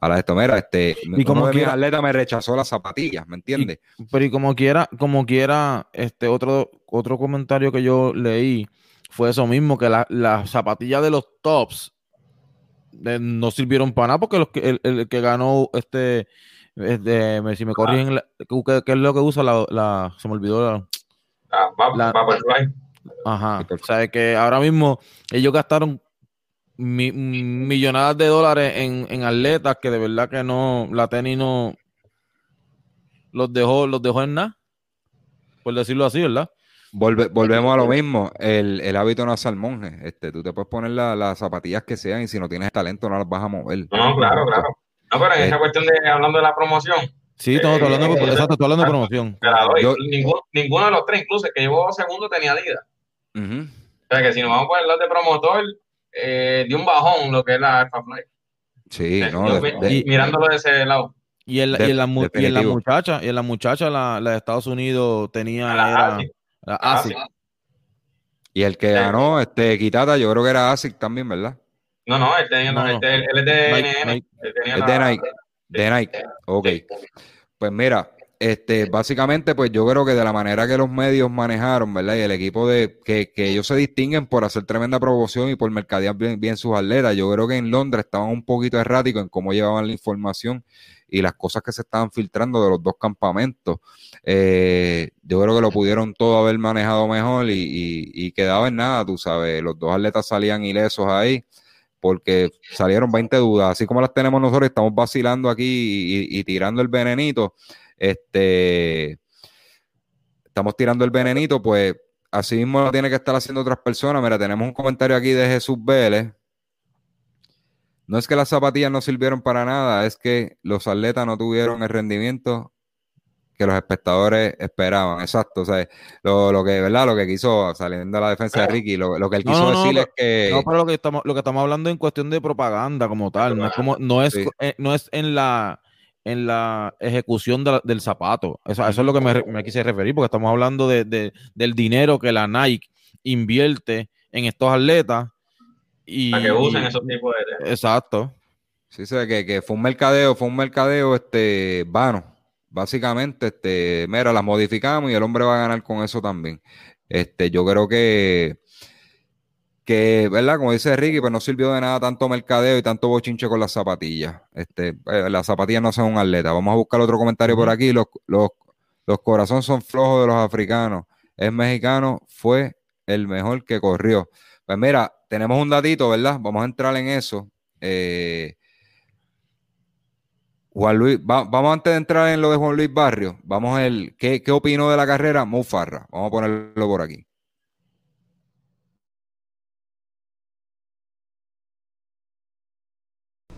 a la esto. Mira, este, y como quiera, atleta me rechazó las zapatillas, ¿me entiendes? pero y como quiera, como quiera, este otro, otro comentario que yo leí fue eso mismo, que las zapatillas de los tops no sirvieron para nada, porque los que, el que ganó este este, si me corrigen, ¿qué, es lo que usa la, se me olvidó la, Ajá, o sea, que ahora mismo ellos gastaron millonadas de dólares en, en, atletas que de verdad que no, la tenis no los dejó, los dejó en nada, por decirlo así, ¿verdad? volvemos a lo mismo, el, el, hábito no hace al monje, este, tú te puedes poner las zapatillas que sean y si no tienes talento no las vas a mover. No, claro, claro. No, pero en esa eh, cuestión de hablando de la promoción. Sí, estamos hablando, de, exacto, estoy hablando de promoción. ninguno, de los tres, incluso el que llevó segundo, tenía Adidas. O sea que si nos vamos a poner de promotor, eh, de un bajón lo que es la Alpha Flight. Sí, no, mirándolo de ese lado. Y en, la, y, la, muchacha, y en la muchacha, la, la de Estados Unidos tenía la, era, ASIC. Y el que ganó, este, Quitata, yo creo que era ASIC también, ¿verdad? No, no, él, tenía, no, Este, él, es de Nike, es de Nike. De Nike. Ok. Pues mira, este, básicamente, pues yo creo que de la manera que los medios manejaron, ¿verdad? Y el equipo de que, que ellos se distinguen por hacer tremenda promoción y por mercadear bien, bien, sus atletas. Yo creo que en Londres estaban un poquito erráticos en cómo llevaban la información y las cosas que se estaban filtrando de los dos campamentos. Eh, yo creo que lo pudieron todo haber manejado mejor y, y, y quedaba en nada, tú sabes. Los dos atletas salían ilesos ahí porque salieron 20 dudas, así como las tenemos nosotros, estamos vacilando aquí y, tirando el venenito, este, estamos tirando el venenito, pues así mismo lo tiene que estar haciendo otras personas. Mira, tenemos un comentario aquí de Jesús Vélez. No es que las zapatillas no sirvieron para nada, es que los atletas no tuvieron el rendimiento que los espectadores esperaban. Exacto. O sea, lo, que, ¿verdad? Lo que quiso, saliendo de la defensa de Ricky, lo, que él quiso decir es que. No, pero lo que estamos, lo que estamos hablando en cuestión de propaganda como tal, no es como, no es, eh, no es en la en la ejecución del zapato. Eso, eso, es lo que me, quise referir, porque estamos hablando de, del dinero que la Nike invierte en estos atletas. Y, Para que usen esos tipos de... Exacto. Sí, que, que fue un mercadeo, fue un mercadeo este, vano Básicamente, este, mira, las modificamos y el hombre va a ganar con eso también. Este, yo creo que, que, ¿verdad? Como dice Ricky, pues no sirvió de nada tanto mercadeo y tanto bochinche con las zapatillas. Este, eh, las zapatillas no son un atleta. Vamos a buscar otro comentario por aquí. Los, los, los corazones son flojos de los africanos. Es mexicano, fue el mejor que corrió. Pues mira, tenemos un datito, ¿verdad? Vamos a entrar en eso. Eh, Juan Luis, vamos antes de entrar en lo de Juan Luis Barrio, vamos a ver qué, qué opinó de la carrera Mufarra. Vamos a ponerlo por aquí.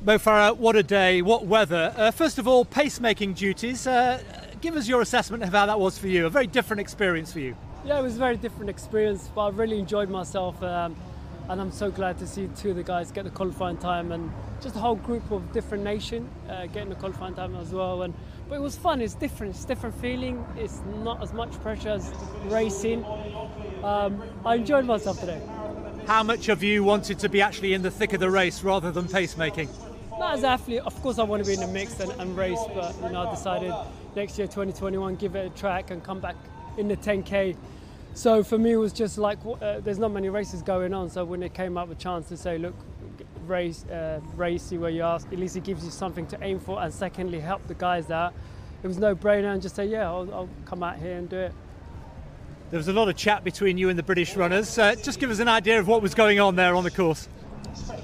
Mo Farah, what a day, what weather. Uh, first of all, pacemaking duties. Uh, give us your assessment of how that was for you. A very different experience for you. Yeah, it was a very different experience, but I really enjoyed myself. Um, and I'm so glad to see two of the guys get the qualifying time and just a whole group of different nation uh, getting the qualifying time as well. And but it was fun. It's different. It's different feeling. It's not as much pressure as racing. Um, I enjoyed myself today. How much of you wanted to be actually in the thick of the race rather than pacemaking? Not as athlete, of course, I want to be in the mix and, and race, but you know, I decided next year, 2021, give it a track and come back in the 10k so for me, it was just like uh, there's not many races going on. So when it came up a chance to say, look, race, uh, race, see where you are, at least it gives you something to aim for, and secondly, help the guys out. It was no brainer, and just say, yeah, I'll, I'll come out here and do it. There was a lot of chat between you and the British runners. Uh, just give us an idea of what was going on there on the course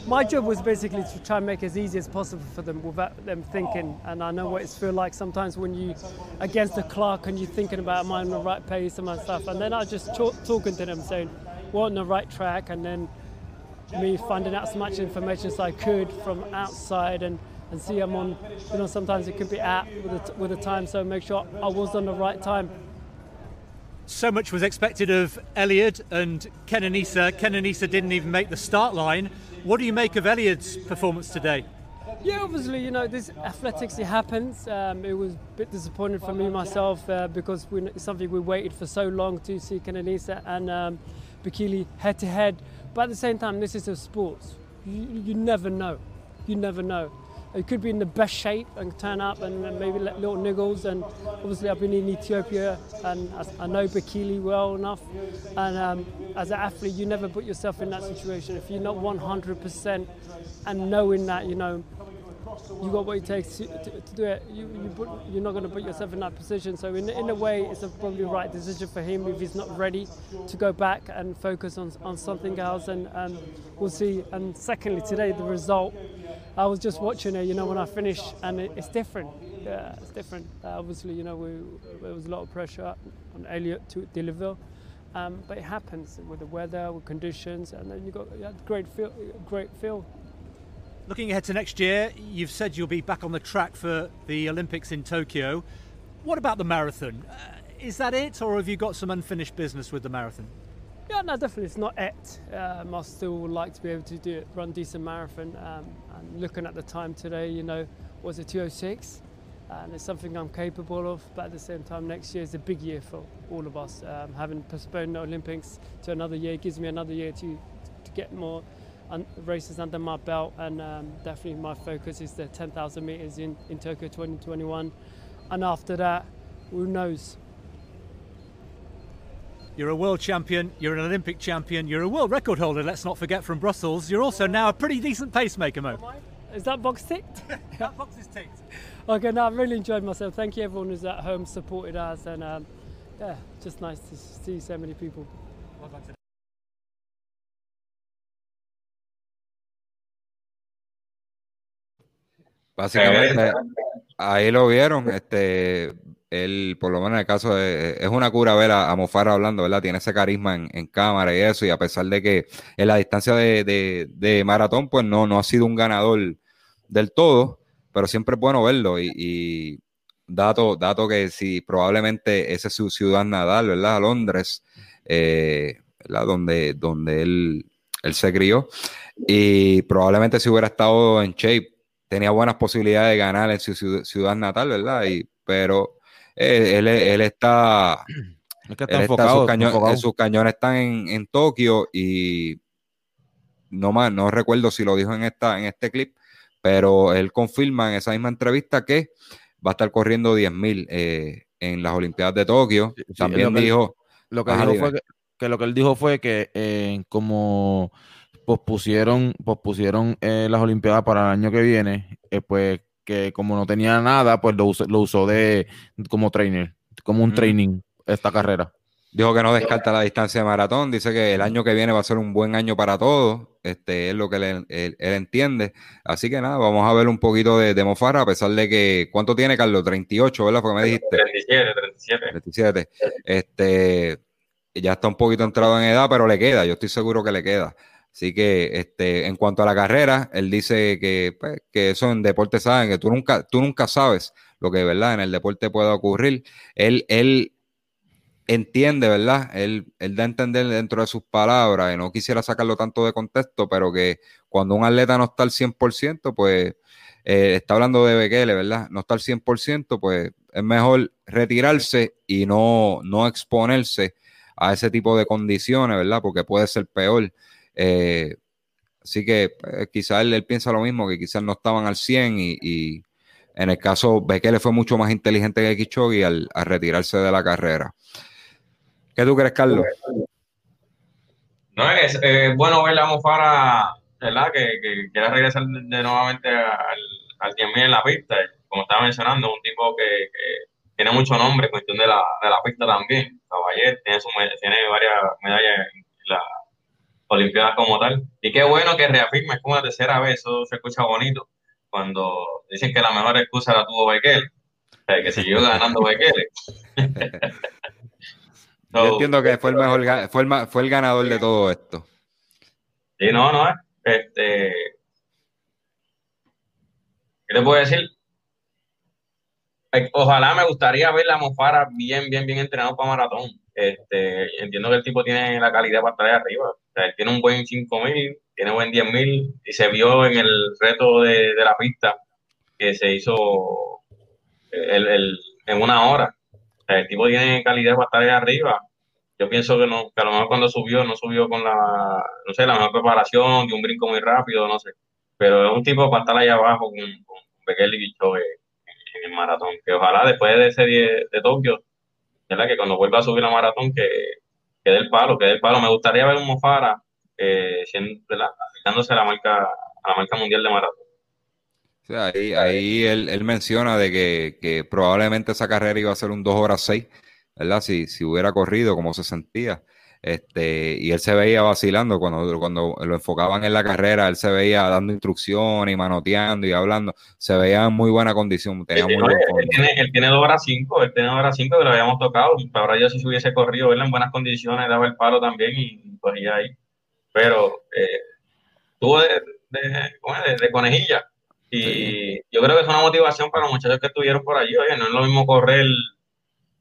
my job was basically to try and make it as easy as possible for them without them thinking. And I know what it's feels like sometimes when you against the clock and you're thinking about am I on the right pace and my stuff. And then I just talk, talking to them saying we're on the right track, and then me finding out as much information as I could from outside and. And see, I'm on. You know, sometimes it could be out with the, with the time, so make sure I was on the right time so much was expected of Elliot and Kenanisa. Kenanisa didn't even make the start line. What do you make of Elliot's performance today? Yeah, obviously, you know, this athletics, it happens. Um, it was a bit disappointing for me myself uh, because we, it's something we waited for so long to see Kenanisa and um, Bikili head to head. But at the same time, this is a sport. You, you never know. You never know. It could be in the best shape and turn up and maybe let little niggles. And obviously, I've been in Ethiopia and I know Bakili well enough. And um, as an athlete, you never put yourself in that situation. If you're not 100% and knowing that, you know, you got what it takes to, to, to do it. You, you you're not going to put yourself in that position. So in, in a way, it's a probably right decision for him if he's not ready to go back and focus on, on something else. And, and we'll see. And secondly, today the result. I was just watching it, you know, when I finished, and it, it's different. Yeah, it's different. Uh, obviously, you know, we, there was a lot of pressure on Elliot to deliver. Um, but it happens with the weather, with conditions, and then you got you great feel, great feel Looking ahead to next year, you've said you'll be back on the track for the Olympics in Tokyo. What about the marathon? Uh, is that it, or have you got some unfinished business with the marathon? Yeah, no, definitely it's not it. Um, I still would like to be able to do it, run decent marathon. Um, and looking at the time today, you know, was it 206? And it's something I'm capable of, but at the same time, next year is a big year for all of us. Um, having postponed the Olympics to another year gives me another year to, to get more races under my belt, and um, definitely my focus is the 10,000 meters in, in Tokyo 2021. And after that, who knows? You're a world champion, you're an Olympic champion, you're a world record holder, let's not forget, from Brussels. You're also now a pretty decent pacemaker, Mo. Is that box ticked? (laughs) that box is ticked. Okay, now I've really enjoyed myself. Thank you, everyone who's at home supported us, and um, yeah, just nice to see so many people. Well Básicamente, ahí lo vieron, este, él, por lo menos en el caso de, es una cura ver a, Mofara hablando, ¿verdad? Tiene ese carisma en, cámara y eso, y a pesar de que en la distancia de, maratón, pues no, no ha sido un ganador del todo, pero siempre es bueno verlo y, dato, dato que si probablemente ese es su ciudad natal, ¿verdad? Londres, eh, ¿verdad? Donde, donde él, él se crió y probablemente si hubiera estado en shape tenía buenas posibilidades de ganar en su ciudad, natal, ¿verdad? Y, pero eh, él, él, está, está, enfocado, sus, cañones están en, Tokio y no más, no recuerdo si lo dijo en esta, en este clip, pero él confirma en esa misma entrevista que va a estar corriendo 10.000 eh, en las Olimpiadas de Tokio. También dijo... lo que, dijo fue que, lo que él dijo fue que eh, como pospusieron, pospusieron eh, las Olimpiadas para el año que viene, eh, pues que como no tenía nada, pues lo, usó, lo usó de como trainer, como un training esta carrera. Dijo que no descarta la distancia de maratón, dice que el año que viene va a ser un buen año para todos, este es lo que él, entiende. Así que nada, vamos a ver un poquito de, de, Mofara, a pesar de que, ¿cuánto tiene Carlos? 38, ¿verdad? Porque me dijiste. 37, 37. 37. Este, ya está un poquito entrado en edad, pero le queda, yo estoy seguro que le queda. Así que este, en cuanto a la carrera, él dice que, pues, que eso en deporte saben, que tú nunca, tú nunca sabes lo que verdad en el deporte puede ocurrir. Él, él entiende, ¿verdad? Él, él da a entender dentro de sus palabras, y no quisiera sacarlo tanto de contexto, pero que cuando un atleta no está al 100%, pues eh, está hablando de Bekele, ¿verdad? No está al 100%, pues es mejor retirarse y no, no exponerse a ese tipo de condiciones, ¿verdad? Porque puede ser peor. Eh, así que pues, quizás él, piensa lo mismo, que quizás no estaban al 100 y, en el caso Bekele fue mucho más inteligente que Kichogi al, retirarse de la carrera. ¿Qué tú crees, Carlos? No, es bueno ver a Mofara, ¿verdad? Que, que quiera regresar de, nuevamente al, al 10.000 en la pista. Como estaba mencionando, un tipo que, tiene mucho nombre en cuestión de la, de la pista también. Caballero tiene, tiene varias medallas en la, Olimpiadas como tal. Y qué bueno que reafirme, es como la tercera vez, eso se escucha bonito, cuando dicen que la mejor excusa la tuvo Bekele, que siguió ganando Bekele. (laughs) Yo entiendo que fue el mejor, fue el, fue el ganador de todo esto. Sí, no, no, este, ¿qué te puedo decir? Ojalá me gustaría ver la Mofara bien, bien, bien entrenado para maratón. Este, entiendo que el tipo tiene la calidad para estar ahí arriba él tiene un buen 5000, tiene buen 10000 y se vio en el reto de, la pista que se hizo en una hora. el tipo tiene calidad para estar ahí arriba. Yo pienso que, no, que a lo mejor cuando subió, no subió con la, no sé, la mejor preparación, de un brinco muy rápido, no sé. Pero es un tipo para estar ahí abajo con, con Bekele y en, en, el maratón. Que ojalá después de ese de, de Tokio, ¿verdad? que cuando vuelva a subir la maratón, que, que dé el palo, que dé el palo. Me gustaría ver un Mofara eh, a la marca, a la marca mundial de maratón. ahí, ahí él, menciona de que, probablemente esa carrera iba a ser un 2 horas 6, ¿verdad? Si, si hubiera corrido como se sentía. Este, y él se veía vacilando cuando, cuando lo enfocaban en la carrera, él se veía dando instrucciones y manoteando y hablando, se veía en muy buena condición. Tenía él, tiene, él, tiene, dos horas cinco, él tiene dos horas cinco que lo habíamos tocado, ahora ya si se hubiese corrido él en buenas condiciones, daba el palo también y corría ahí. Pero eh, tuvo de, de, conejilla. Y yo creo que es una motivación para los muchachos que estuvieron por allí. Oye, no es lo mismo correr,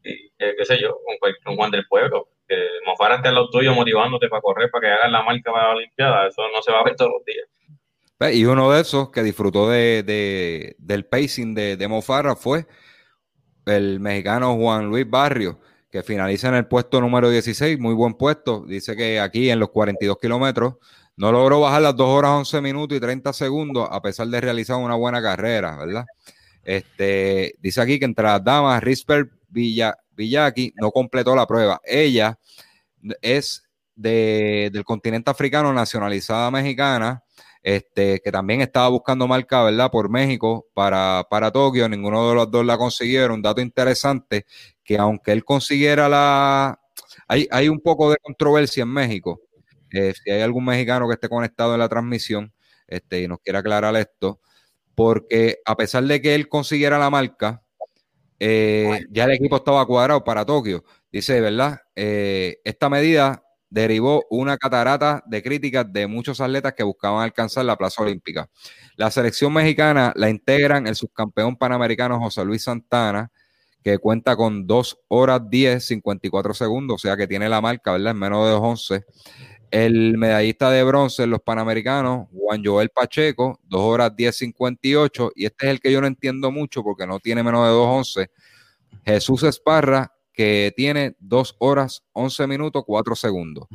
eh, qué sé yo, con, con Juan del Pueblo que Mofara esté al lado tuyo motivándote para correr, para que hagas la marca para la Olimpiada, eso no se va a ver todos los días. Y uno de esos que disfrutó de, del pacing de, de Mofara fue el mexicano Juan Luis Barrio, que finaliza en el puesto número 16, muy buen puesto. Dice que aquí en los 42 kilómetros no logró bajar las 2 horas 11 minutos y 30 segundos, a pesar de realizar una buena carrera, ¿verdad? Este, dice aquí que entre las damas, Risper Villa, Villaki no completó la prueba. Ella es del continente africano, nacionalizada mexicana, este, que también estaba buscando marca, ¿verdad? Por México para, para Tokio. Ninguno de los dos la consiguieron. Un dato interesante, que aunque él consiguiera la... Hay, hay un poco de controversia en México. Eh, si hay algún mexicano que esté conectado en la transmisión este, y nos quiera aclarar esto, porque a pesar de que él consiguiera la marca, eh, ya el equipo estaba cuadrado para Tokio. Dice, ¿verdad? Eh, esta medida derivó una catarata de críticas de muchos atletas que buscaban alcanzar la plaza olímpica. La selección mexicana la integran el subcampeón panamericano José Luis Santana, que cuenta con 2 horas 10, 54 segundos, o sea que tiene la marca, ¿verdad? En menos de 11. El medallista de bronce en los Panamericanos, Juan Joel Pacheco, 2 horas 10, 58. Y este es el que yo no entiendo mucho porque no tiene menos de 2.11. Jesús Esparra, que tiene 2 horas 11 minutos 4 segundos.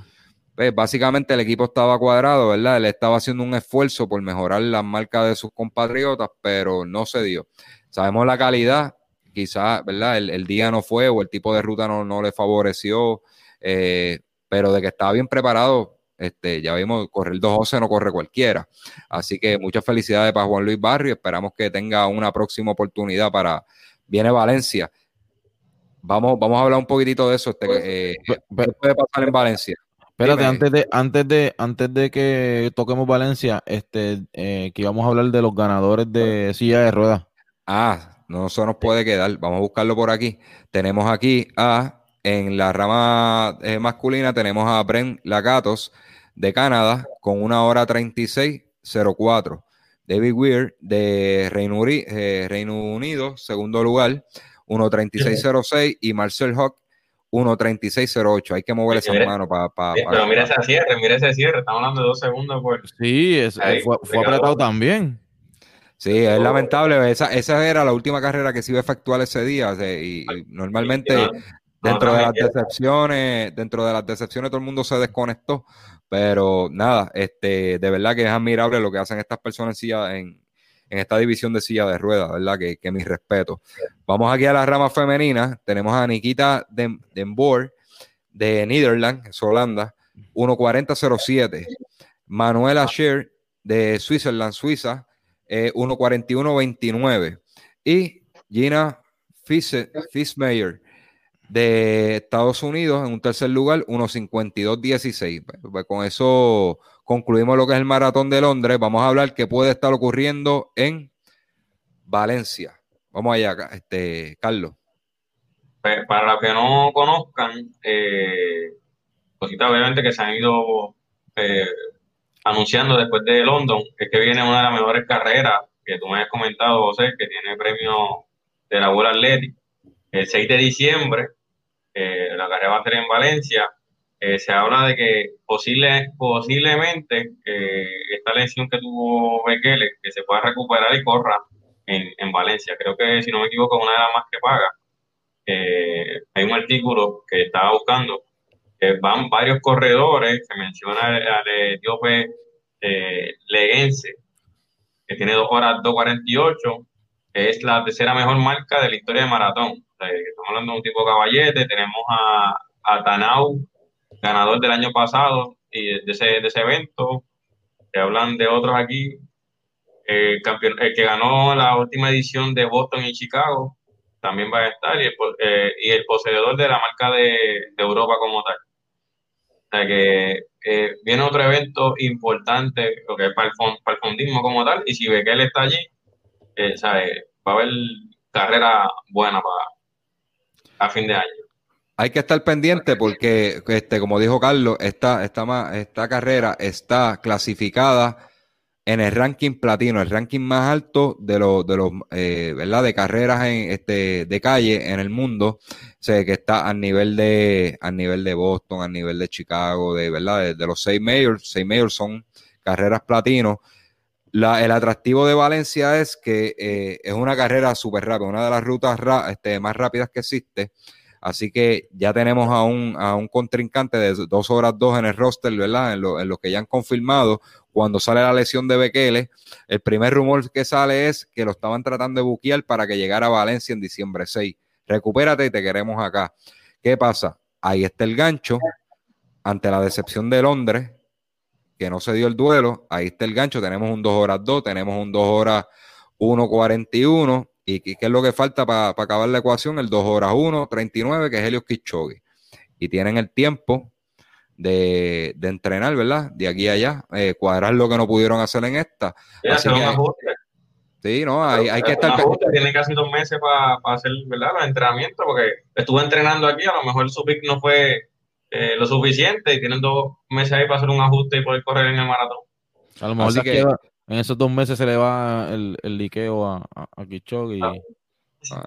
Pues básicamente el equipo estaba cuadrado, ¿verdad? Él estaba haciendo un esfuerzo por mejorar las marcas de sus compatriotas, pero no se dio. Sabemos la calidad, quizás, ¿verdad? El, día no fue o el tipo de ruta no, no le favoreció. Eh, pero de que estaba bien preparado, este, ya vimos, correr el 2-11 no corre cualquiera. Así que muchas felicidades para Juan Luis Barrio, esperamos que tenga una próxima oportunidad para, viene Valencia. Vamos, vamos a hablar un poquitito de eso, este, eh, ¿qué puede pasar en Valencia? Espérate, antes de, antes de, antes de que toquemos Valencia, este, eh, que íbamos a hablar de los ganadores de silla de ruedas. Ah, no se nos puede quedar. Vamos a buscarlo por aquí. Tenemos aquí a en la rama eh, masculina tenemos a Brent Lagatos de Canadá con una hora 36.04. David Weir de Reino, eh, Reino Unido, segundo lugar, 1.36.06 y Marcel Hawk 1.36.08. Hay que mover esa mano para... pero mira ese cierre, mira ese cierre. Estamos hablando de dos segundos. Por... Sí, fue, apretado también. Sí, es lamentable. Esa, esa era la última carrera que se iba a efectuar ese día. y, normalmente Dentro de las decepciones, dentro de las decepciones todo el mundo se desconectó, pero nada, este, de verdad que es admirable lo que hacen estas personas en, esta división de silla de ruedas, ¿verdad? Que, que mi respeto. Vamos aquí a la rama femenina, tenemos a Nikita Den, Denboer de Netherlands, Holanda, 1.40.07. Manuela Scher de Switzerland, Suiza, eh, 1.41.29. Y Gina Fismeyer de Estados Unidos en un tercer lugar, 1.52.16. Pues, pues, con eso concluimos lo que es el maratón de Londres. Vamos a hablar qué puede estar ocurriendo en Valencia. Vamos allá, este, Carlos. Pues, para los que no conozcan, eh, cositas obviamente que se han ido eh, anunciando después de London, es que viene una de las mejores carreras que tú me has comentado, José, que tiene premio de la World Athletic el 6 de diciembre la carrera va a ser en Valencia. Eh, se habla de que posible, posiblemente eh, esta lesión que tuvo Bekele, que se pueda recuperar y corra en, en, Valencia. Creo que, si no me equivoco, una de las más que paga. Eh, hay un artículo que estaba buscando que van varios corredores, se menciona al etíope Leguense, que tiene 2 horas 2.48, es la tercera mejor marca de la historia de maratón estamos hablando de un tipo caballete, tenemos a, a Tanau, ganador del año pasado y de ese, de ese evento, que hablan de otros aquí, el, campeón, el que ganó la última edición de Boston y Chicago, también va a estar, y el, eh, y el poseedor de la marca de, de, Europa como tal. O sea que eh, viene otro evento importante, lo que es para el, el fondismo como tal, y si ve que él está allí, eh, sabe, va a haber carrera buena para, a fin de año. Hay que estar pendiente porque, este, como dijo Carlos, esta, esta, esta carrera está clasificada en el ranking platino, el ranking más alto de los, de los, eh, ¿verdad? De carreras en, este, de calle en el mundo, sé que está a nivel de, a nivel de Boston, a nivel de Chicago, de, ¿verdad? De, los seis mayors, seis mayors son carreras platino. El atractivo de Valencia es que eh, es una carrera súper rápida, una de las rutas este, más rápidas que existe. Así que ya tenemos a un, contrincante de dos horas dos en el roster, ¿verdad? En lo, en lo que ya han confirmado. Cuando sale la lesión de Bekele, el primer rumor que sale es que lo estaban tratando de buquear para que llegara a Valencia en diciembre 6. Recupérate y te queremos acá. ¿Qué pasa? Ahí está el gancho ante la decepción de Londres, que no se dio el duelo, ahí está el gancho, tenemos un 2 horas 2, tenemos un 2 horas 1.41, y ¿qué es lo que falta para acabar la ecuación? El 2 horas 1.39, que es Helios Kichogi. Y tienen el tiempo de, entrenar, ¿verdad? De aquí a allá, eh, cuadrar lo que no pudieron hacer en esta. Sí, no, hay, hay que estar. tiene casi dos meses para hacer ¿verdad? los entrenamientos, porque estuve entrenando aquí, a lo mejor su pick no fue eh, lo suficiente y tienen dos meses ahí para hacer un ajuste y poder correr en el maratón. A lo mejor que, en esos dos meses se le va el, el liqueo a, a, a Y... Ah,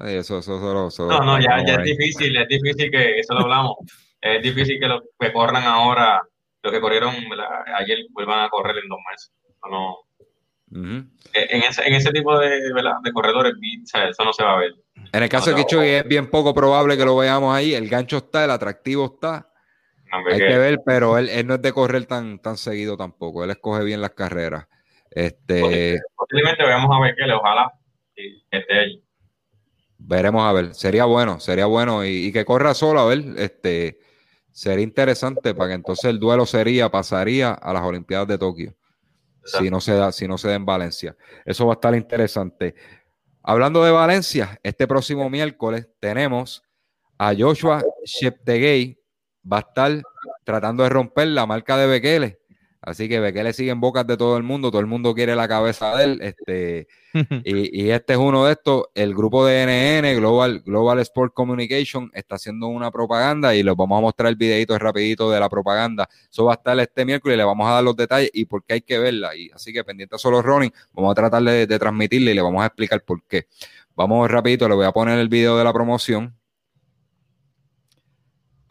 eso, eso, eso, no, no, ya, ya es difícil, es difícil que, eso lo hablamos, es difícil que los que corran ahora, los que corrieron ayer, vuelvan a correr en dos meses. No, eh, en, ese, en ese tipo de, de corredores, eso no se va a ver. En el caso de Kichogi es bien poco probable que lo veamos ahí. El gancho está, el atractivo está. Hay que ver, pero él, él, no es de correr tan, tan seguido tampoco. Él escoge bien las carreras. Este, Posiblemente veamos a Bekele, ojalá esté ahí. Veremos a ver. Sería bueno, sería bueno. Y, que corra solo, a ver. Este, sería interesante para que entonces el duelo sería, pasaría a las Olimpiadas de Tokio si no se da, si no se da en Valencia. Eso va a estar interesante. Hablando de Valencia, este próximo miércoles tenemos a Joshua Sheptegei, va a estar tratando de romper la marca de Bekele. Así que Bekele sigue en bocas de todo el mundo, todo el mundo quiere la cabeza de él. Este, (laughs) y, este es uno de estos. El grupo de NN, Global, Global Sport Communication, está haciendo una propaganda y les vamos a mostrar el videito rapidito de la propaganda. Eso va a estar este miércoles y le vamos a dar los detalles y por qué hay que verla. Y así que pendiente solo Ronnie, vamos a tratar de, de transmitirle y le vamos a explicar por qué. Vamos rapidito, le voy a poner el video de la promoción.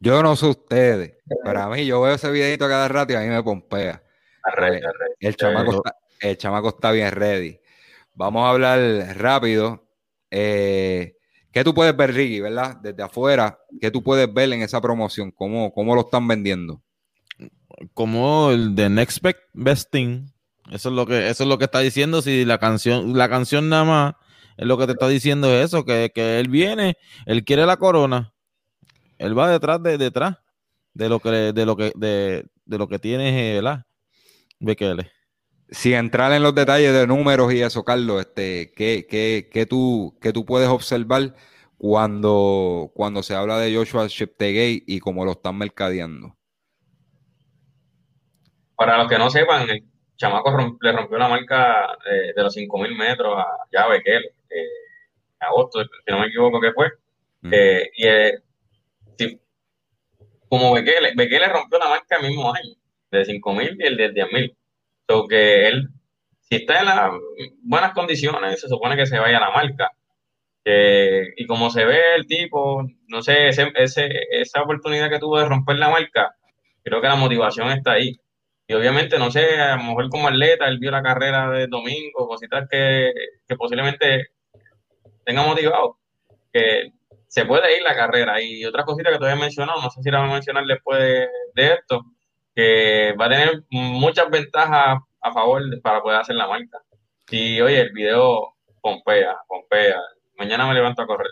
Yo no sé ustedes, pero a mí yo veo ese videito cada rato y a mí me pompea. El, chamaco está, el chamaco está bien ready. Vamos a hablar rápido. Eh, ¿Qué tú puedes ver, Ricky, verdad? Desde afuera, ¿qué tú puedes ver en esa promoción? ¿Cómo, cómo lo están vendiendo? Como el de Next Best Thing. Eso es lo que, eso es lo que está diciendo. Si la canción, la canción nada más es lo que te está diciendo eso, que, que él viene, él quiere la corona. Él va detrás de detrás de lo que de lo que de, de lo que tiene, ¿verdad? Bekele. Sin entrar en los detalles de números y eso, Carlos, este, ¿qué, qué, qué tú, qué tú puedes observar cuando, cuando se habla de Joshua Sheptegei y cómo lo están mercadeando? Para los que no sepan, el chamaco le rompió la marca de, los 5.000 metros a ya Bekele, eh, en agosto, si no me equivoco que fue. Eh, y eh, como Bekele, Bekele rompió la marca el mismo año de 5.000 y el de 10.000. So que él, si está en las buenas condiciones, se supone que se vaya a la marca. y como se ve el tipo, no sé, ese, esa oportunidad que tuvo de romper la marca, creo que la motivación está ahí. Y obviamente, no sé, a lo mejor como atleta, él vio la carrera de domingo, cositas que, que posiblemente tenga motivado, que se puede ir la carrera. Y otras cositas que todavía he mencionado, no sé si la voy a mencionar después de esto, que va a tener muchas ventajas a favor para poder hacer la marca. Y oye, el video pompea, pompea. Mañana me levanto a correr.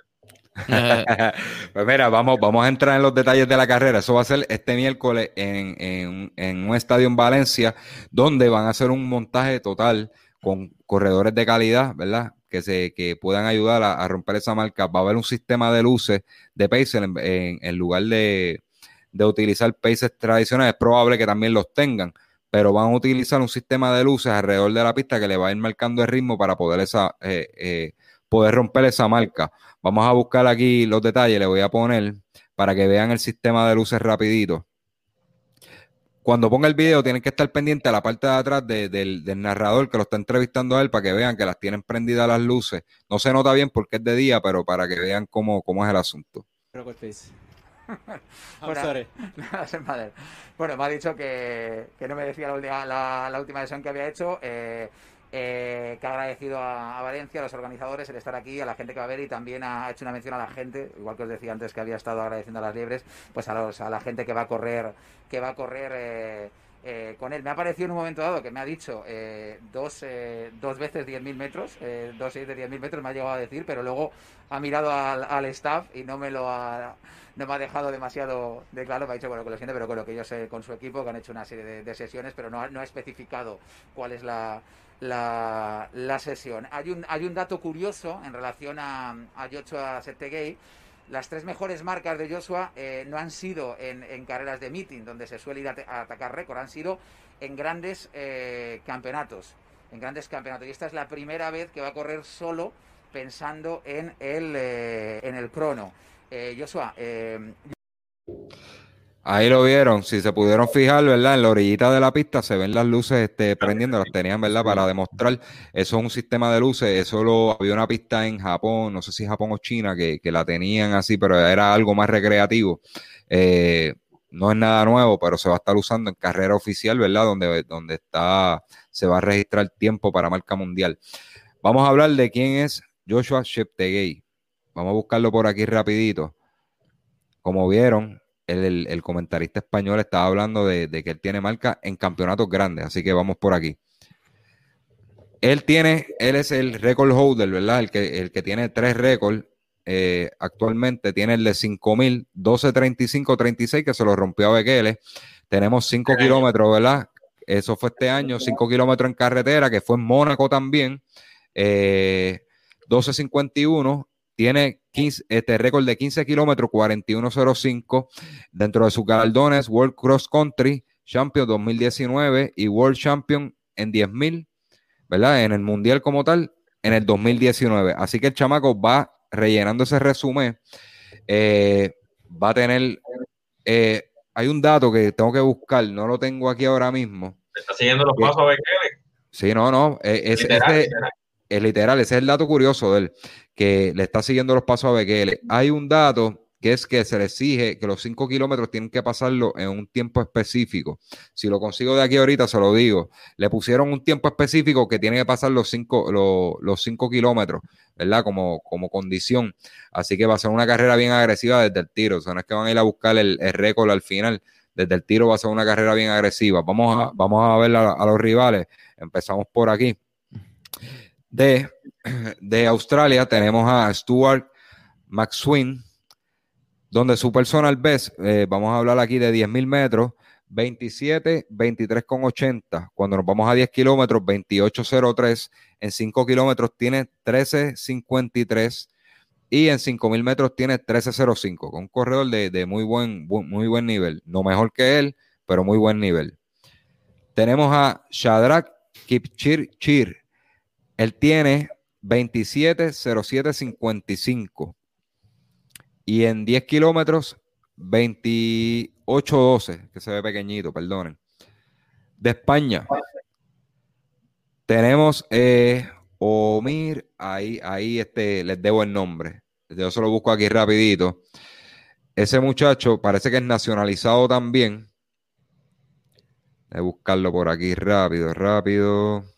(laughs) pues mira, vamos, vamos a entrar en los detalles de la carrera. Eso va a ser este miércoles en, un estadio en Valencia, donde van a hacer un montaje total con corredores de calidad, ¿verdad? Que, se, que puedan ayudar a, romper esa marca. Va a haber un sistema de luces de Pacer en lugar de, de utilizar paces tradicionales, es probable que también los tengan, pero van a utilizar un sistema de luces alrededor de la pista que le va a ir marcando el ritmo para poder, esa, eh, eh, poder romper esa marca. Vamos a buscar aquí los detalles, le voy a poner para que vean el sistema de luces rapidito. Cuando ponga el video tienen que estar pendientes a la parte de atrás del, narrador que lo está entrevistando a él para que vean que las tienen prendidas las luces. No se nota bien porque es de día, pero para que vean cómo, cómo es el asunto. (laughs) (laughs) bueno, me ha dicho que, no me decía la, la, última sesión que había hecho. Eh, eh, que ha agradecido a, Valencia, a los organizadores, el estar aquí, a la gente que va a ver y también ha hecho una mención a la gente, igual que os decía antes que había estado agradeciendo a las liebres, pues a, los, a la gente que va a correr, que va a correr eh, eh, con él. Me ha parecido en un momento dado que me ha dicho dos, dos veces 10.000 metros, dos seis de 10.000 metros me ha llegado a decir, pero luego ha mirado al, staff y no me lo ha no me ha dejado demasiado de claro, me ha dicho bueno que lo siento, pero con lo que yo sé con su equipo, que han hecho una serie de, sesiones, pero no, no ha especificado cuál es la, la, la, sesión. Hay un, hay un dato curioso en relación a, a Joshua Septegei. Las tres mejores marcas de Joshua eh, no han sido en, carreras de meeting, donde se suele ir a, atacar récord, han sido en grandes eh, campeonatos. En grandes campeonatos. Y esta es la primera vez que va a correr solo pensando en el, eh, en el crono. Joshua, Ahí lo vieron, si se pudieron fijar, ¿verdad? En la orillita de la pista se ven las luces este, prendiendo, las tenían, ¿verdad? Para demostrar, eso es un sistema de luces, eso lo, había una pista en Japón, no sé si Japón o China, que, la tenían así, pero era algo más recreativo. Eh, no es nada nuevo, pero se va a estar usando en carrera oficial, ¿verdad? Donde, donde está, se va a registrar tiempo para marca mundial. Vamos a hablar de quién es Joshua Sheptegei. Vamos a buscarlo por aquí rapidito. Como vieron, el, comentarista español estaba hablando de, que él tiene marca en campeonatos grandes, así que vamos por aquí. Él tiene, él es el record holder, ¿verdad? El que, el que tiene tres récords eh, actualmente, tiene el de 5000, 12, 35, 36, que se lo rompió a Bekele. Tenemos 5 kilómetros, ¿verdad? Eso fue este año, 5 kilómetros en carretera, que fue en Mónaco también. Eh, 12.51 tiene 15, este récord de 15 kilómetros, 41.05 dentro de sus galardones World Cross Country Champion 2019 y World Champion en 10.000, ¿verdad? En el Mundial como tal, en el 2019. Así que el chamaco va rellenando ese resumen. Eh, va a tener... Eh, hay un dato que tengo que buscar, no lo tengo aquí ahora mismo. ¿Está siguiendo los pasos a Bekele? Sí, no, no. Eh, es, es literal, ese es el dato curioso de él, que le está siguiendo los pasos a Bekele. Hay un dato que es que se le exige que los 5 kilómetros tienen que pasarlo en un tiempo específico. Si lo consigo de aquí ahorita, se lo digo. Le pusieron un tiempo específico que tiene que pasar los 5 los, cinco kilómetros, ¿verdad? Como, como condición. Así que va a ser una carrera bien agresiva desde el tiro. O sea, no es que van a ir a buscar el, récord al final. Desde el tiro va a ser una carrera bien agresiva. Vamos a, vamos a ver a los rivales. Empezamos por aquí de, (clears throat) de Australia tenemos a Stuart McSween, donde su personal best, eh, vamos a hablar aquí de 10.000 metros, 27, 23,80. Cuando nos vamos a 10 kilómetros, 28,03. En 5 kilómetros tiene 13,53. Y en 5.000 metros tiene 13,05. Con un corredor de, muy, buen, muy buen nivel. No mejor que él, pero muy buen nivel. Tenemos a Shadrach Kipchirchir, él tiene 27.07.55 y en 10 kilómetros 28.12, que se ve pequeñito, perdonen. De España tenemos eh, Omir, ahí, ahí este, les debo el nombre. Yo se lo busco aquí rapidito. Ese muchacho parece que es nacionalizado también. Voy buscarlo por aquí rápido, rápido.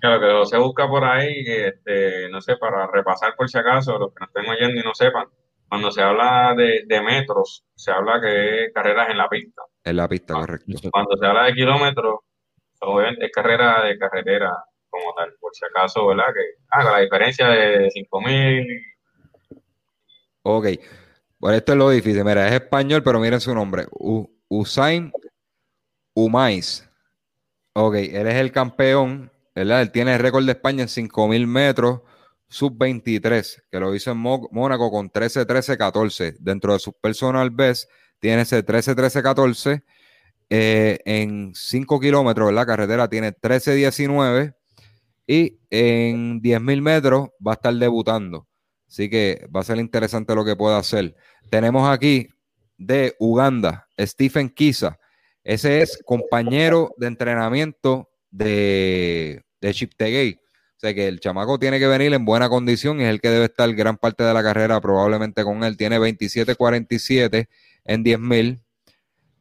Claro, que se busca por ahí, este, no sé, para repasar por si acaso, los que nos estén oyendo y no sepan, cuando se habla de, metros, se habla que es carreras en la pista. En la pista, correcto. Cuando se habla de kilómetros, obviamente es carrera de carretera como tal, por si acaso, ¿verdad? Que haga la diferencia de 5000. Ok, bueno, esto es lo difícil, mira, es español, pero miren su nombre, Usain Umais. Ok, él es el campeón él tiene el récord de España en 5.000 metros, sub-23, que lo hizo en Mónaco con 13-13-14. Dentro de su personal best, tiene ese 13-13-14. Eh, en 5 kilómetros, la carretera tiene 13-19. Y en 10.000 metros va a estar debutando. Así que va a ser interesante lo que pueda hacer. Tenemos aquí de Uganda, Stephen Kisa. Ese es compañero de entrenamiento de, de Chip Tegay. O sea que el chamaco tiene que venir en buena condición y es el que debe estar gran parte de la carrera probablemente con él. Tiene 27.47 en 10.000.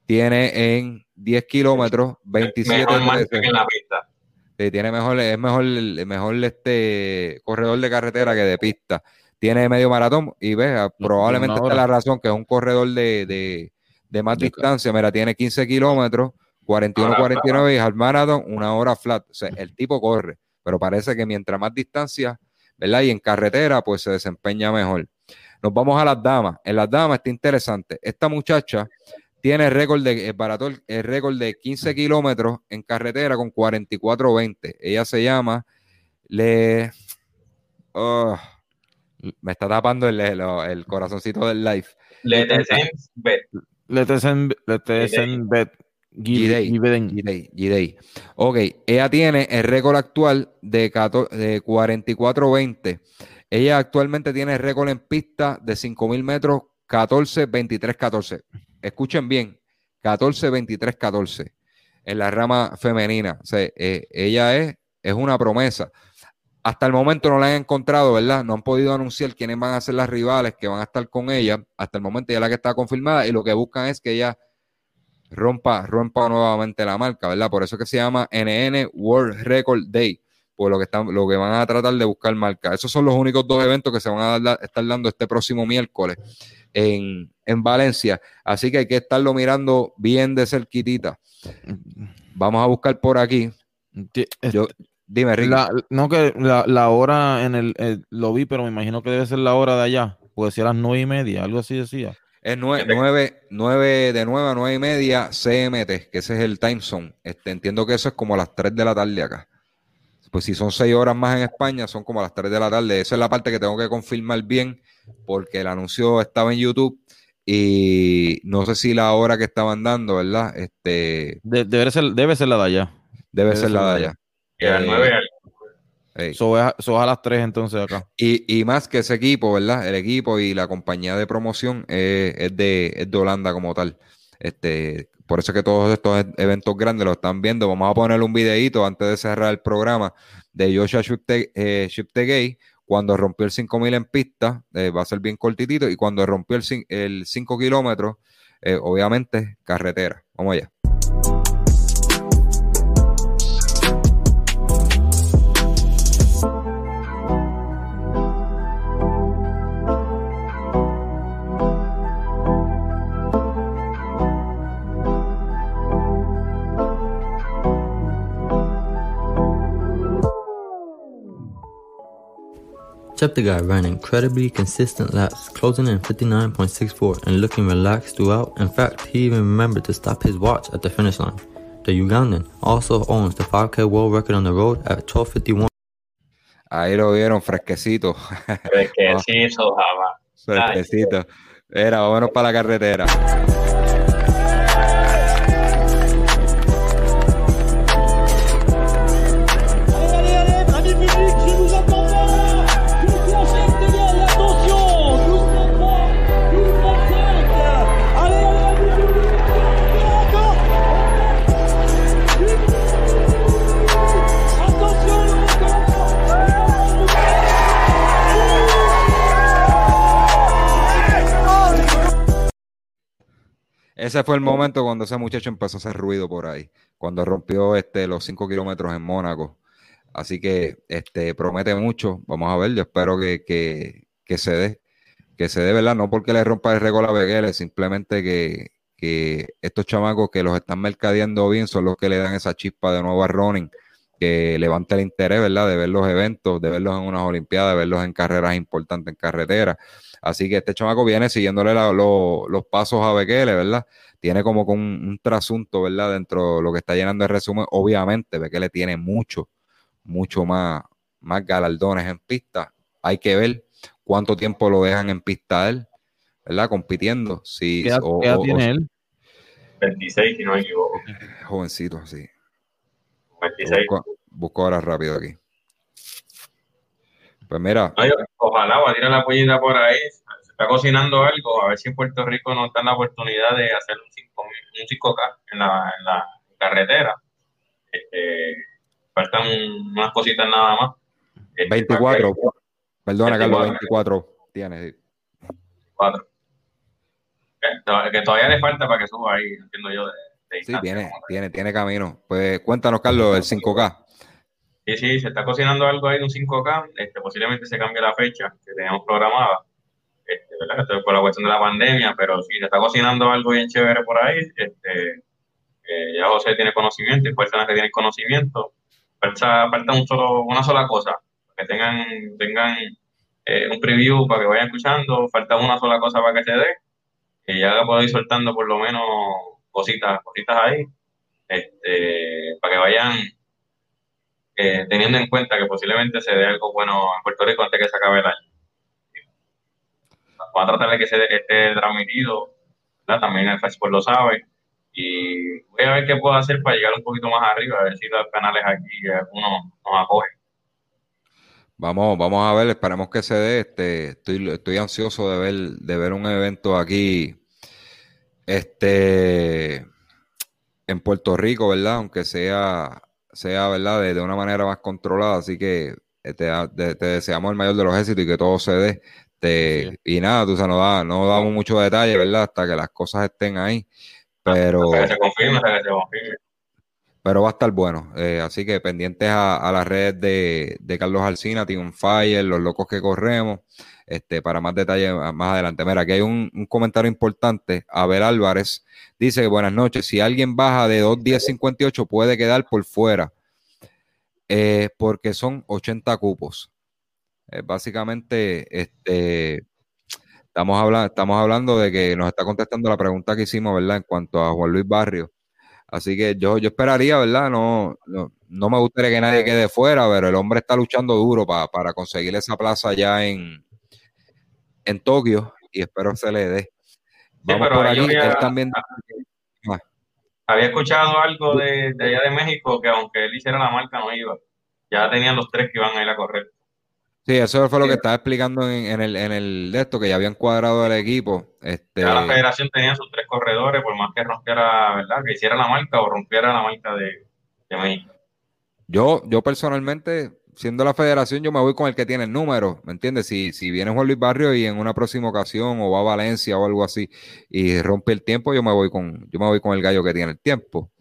Tiene en 10 kilómetros 27 en la pista. Sí, tiene mejor, es mejor, mejor este corredor de carretera que de pista. Tiene medio maratón y ve, probablemente esta es la razón que es un corredor de, de más distancia, mira, tiene 15 kilómetros, 41-49 y al marathon una hora flat. O sea, el tipo corre, pero parece que mientras más distancia, ¿verdad? Y en carretera, pues se desempeña mejor. Nos vamos a las damas. En las damas está interesante. Esta muchacha tiene récord de, el el récord de 15 kilómetros en carretera con 44-20. Ella se llama Le. Oh, me está tapando el, el, corazoncito del live. Bet. Bet. Gidey. Ok, ella tiene el récord actual de, de 44-20. Ella actualmente tiene récord en pista de 5.000 metros 14-23-14. Escuchen bien, 14-23-14 en la rama femenina. O sea, eh, ella es, es una promesa. Hasta el momento no la han encontrado, ¿verdad? No han podido anunciar quiénes van a ser las rivales que van a estar con ella. Hasta el momento ya la que está confirmada y lo que buscan es que ella rompa, rompa nuevamente la marca, ¿verdad? Por eso que se llama NN World Record Day, por lo que, están, lo que van a tratar de buscar marca. Esos son los únicos dos eventos que se van a estar dando este próximo miércoles en, Valencia. Así que hay que estarlo mirando bien de cerquitita. Vamos a buscar por aquí. Yo, dime, Ricky. no, que la, hora en el, eh, lo vi, pero me imagino que debe ser la hora de allá. Puede ser a las nueve y media, algo así decía. Es 9, nueve, de 9 a 9 y media CMT, que ese es el time zone. Este, entiendo que eso es como a las 3 de la tarde acá. Pues si son 6 horas más en España, son como a las 3 de la tarde. Esa es la parte que tengo que confirmar bien, porque el anuncio estaba en YouTube y no sé si la hora que estaban dando, ¿verdad? Este, debe, ser, debe ser la de allá. Debe, ser, la de allá. Y a las 9 eso es, a las 3 entonces acá. Y, más que ese equipo, ¿verdad? El equipo y la compañía de promoción es, de, Holanda como tal. Este, por eso que todos estos e, eventos grandes lo están viendo. Vamos a poner un videito antes de cerrar el programa de Joshua Shiptegay eh, cuando rompió el 5000 en pista. Eh, va a ser bien cortitito. Y cuando rompió el, el 5 kilómetros, eh, obviamente, carretera. Vamos allá. Cheptegei ran incredibly consistent laps, closing in 59.64 and looking relaxed throughout. In fact, he even remembered to stop his watch at the finish line. The Ugandan also owns the 5K world record on the road at 12.51. Ahí lo vieron fresquecito. Fresquecito, (laughs) jamás. Fresquecito. Era, vámonos para la carretera. Ese fue el momento cuando ese muchacho empezó a hacer ruido por ahí, cuando rompió este, los 5 kilómetros en Mónaco. Así que este, promete mucho. Vamos a ver, yo espero que, que, se dé, que se dé, ¿verdad? No porque le rompa el récord a Beguele, simplemente que, que estos chamacos que los están mercadeando bien son los que le dan esa chispa de nuevo a Ronin, que levanta el interés, ¿verdad? De ver los eventos, de verlos en unas Olimpiadas, de verlos en carreras importantes en carretera. Así que este chamaco viene siguiéndole los pasos a Bekele, ¿verdad? Tiene como con un, trasunto, ¿verdad? Dentro de lo que está llenando el resumen. Obviamente, Bekele tiene mucho, mucho más, más galardones en pista. Hay que ver cuánto tiempo lo dejan en pista él, ¿verdad? Compitiendo. Si, ¿Qué edad, tiene él? 26, si no me equivoco. Jovencito, sí. 26. Busco, ahora rápido aquí. Pues mira. ojalá va a tirar la pollita por ahí. Se está cocinando algo. A ver si en Puerto Rico nos dan la oportunidad de hacer un, 5, un 5K en la, en la carretera. Este, faltan unas cositas nada más. 24. Este, Perdona, Carlos, 24 tiene. 24. Que, todavía le falta para que suba ahí, entiendo yo. De, sí, tiene, tiene, tiene camino. Pues cuéntanos, Carlos, el 5K. Sí, sí, se está cocinando algo ahí de un 5K. Este, posiblemente se cambie la fecha que teníamos programada. este, ¿verdad? Esto es por la cuestión de la pandemia, pero si se está cocinando algo bien chévere por ahí, este, eh, ya José tiene conocimiento y personas que tienen conocimiento, falta, falta un solo, una sola cosa, que tengan, tengan eh, un preview para que vayan escuchando, falta una sola cosa para que se dé, que ya puedo ir soltando por lo menos cositas, cositas ahí, este, para que vayan eh, teniendo en cuenta que posiblemente se dé algo bueno en Puerto Rico antes que se acabe el año. Vamos a tratar de que se esté transmitido, también el Facebook lo sabe, y voy a ver qué puedo hacer para llegar un poquito más arriba, a ver si los canales aquí algunos nos acogen. Vamos, vamos a ver, esperemos que se dé. Este, estoy, estoy ansioso de ver, de ver un evento aquí, este, en Puerto Rico, ¿verdad? Aunque sea, sea, ¿verdad? De, una manera más controlada. Así que eh, te, deseamos el mayor de los éxitos y que todo se dé. Te, Y nada, tú, o no, da, no damos mucho detalle, ¿verdad? Hasta que las cosas estén ahí. Pero. Hasta que se confirme, hasta que se confirme pero va a estar bueno. Eh, así que pendientes a, las redes de, Carlos Alcina, Team Fire, los locos que corremos, este, para más detalles más adelante. Mira, aquí hay un, comentario importante. Abel Álvarez dice que buenas noches. Si alguien baja de 2.10.58 puede quedar por fuera, eh, porque son 80 cupos. Eh, básicamente, este, estamos, hablando, estamos hablando de que nos está contestando la pregunta que hicimos, ¿verdad? En cuanto a Juan Luis Barrio Así que yo, yo esperaría, ¿verdad? No, no, me gustaría que nadie quede fuera, pero el hombre está luchando duro para conseguir esa plaza ya en, en Tokio y espero se le dé. Vamos por allí, había, él también... Ah. Había escuchado algo de, de, allá de México que aunque él hiciera la marca no iba. Ya tenían los tres que iban a ir a correr. Sí, eso fue lo que estaba explicando en, el, en el de esto, que ya habían cuadrado el equipo. Este... Ya la federación tenía sus tres corredores, por más que rompiera, ¿verdad? Que hiciera la marca o rompiera la marca de, México. Yo, yo personalmente, siendo la federación, yo me voy con el que tiene el número, ¿me entiendes? Si, si viene Juan Luis Barrio y en una próxima ocasión o va a Valencia o algo así y rompe el tiempo, yo me voy con, yo me voy con el gallo que tiene el tiempo.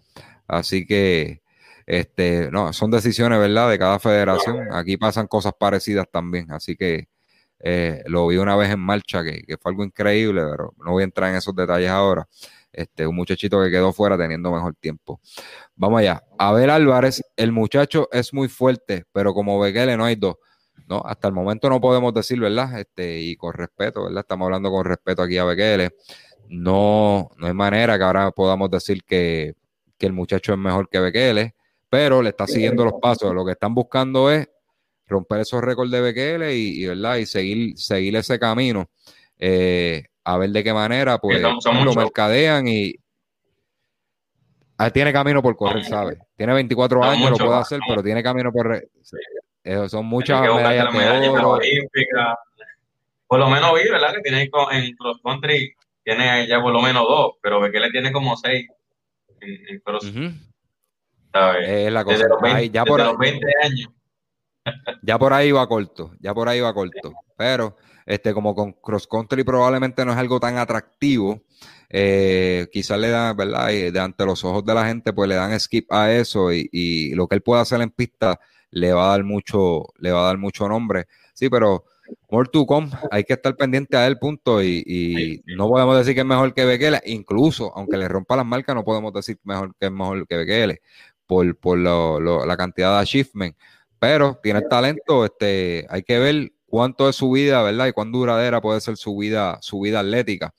Así que este, no, son decisiones, ¿verdad? De cada federación. Aquí pasan cosas parecidas también. Así que eh, lo vi una vez en marcha, que, fue algo increíble, pero no voy a entrar en esos detalles ahora. Este, un muchachito que quedó fuera teniendo mejor tiempo. Vamos allá. Abel Álvarez, el muchacho es muy fuerte, pero como Bekele no hay dos. No, hasta el momento no podemos decir, ¿verdad? Este, y con respeto, ¿verdad? Estamos hablando con respeto aquí a Bekele. No, no hay manera que ahora podamos decir que, que el muchacho es mejor que Bekele pero le está siguiendo los pasos. Lo que están buscando es romper esos récords de BQL y, ¿verdad? y seguir, seguir ese camino. Eh, a ver de qué manera pues lo mercadean y ah, tiene camino por correr, ¿sabes? Tiene 24 años, lo puede hacer, pero tiene camino por son muchas medallas de oro. Por lo menos vi, ¿verdad? Que tiene en cross country tiene ya por lo menos dos, pero le tiene como seis en, cross. Es la cosa. ya por ahí, 20 años. (laughs) ya por ahí va corto, ya por ahí va corto. Pero este, como con cross country probablemente no es algo tan atractivo, eh, quizás le dan, ¿verdad? Y de ante los ojos de la gente, pues le dan skip a eso y, lo que él pueda hacer en pista le va a dar mucho, le va a dar mucho nombre. Sí, pero more to come, hay que estar pendiente a él, punto. Y, no podemos decir que es mejor que Bekele, incluso aunque le rompa las marcas, no podemos decir mejor que es mejor que Bekele, por, por la cantidad de achievement. Pero tiene el talento, este, hay que ver cuánto es su vida, ¿verdad? Y cuán duradera puede ser su vida, su vida atlética.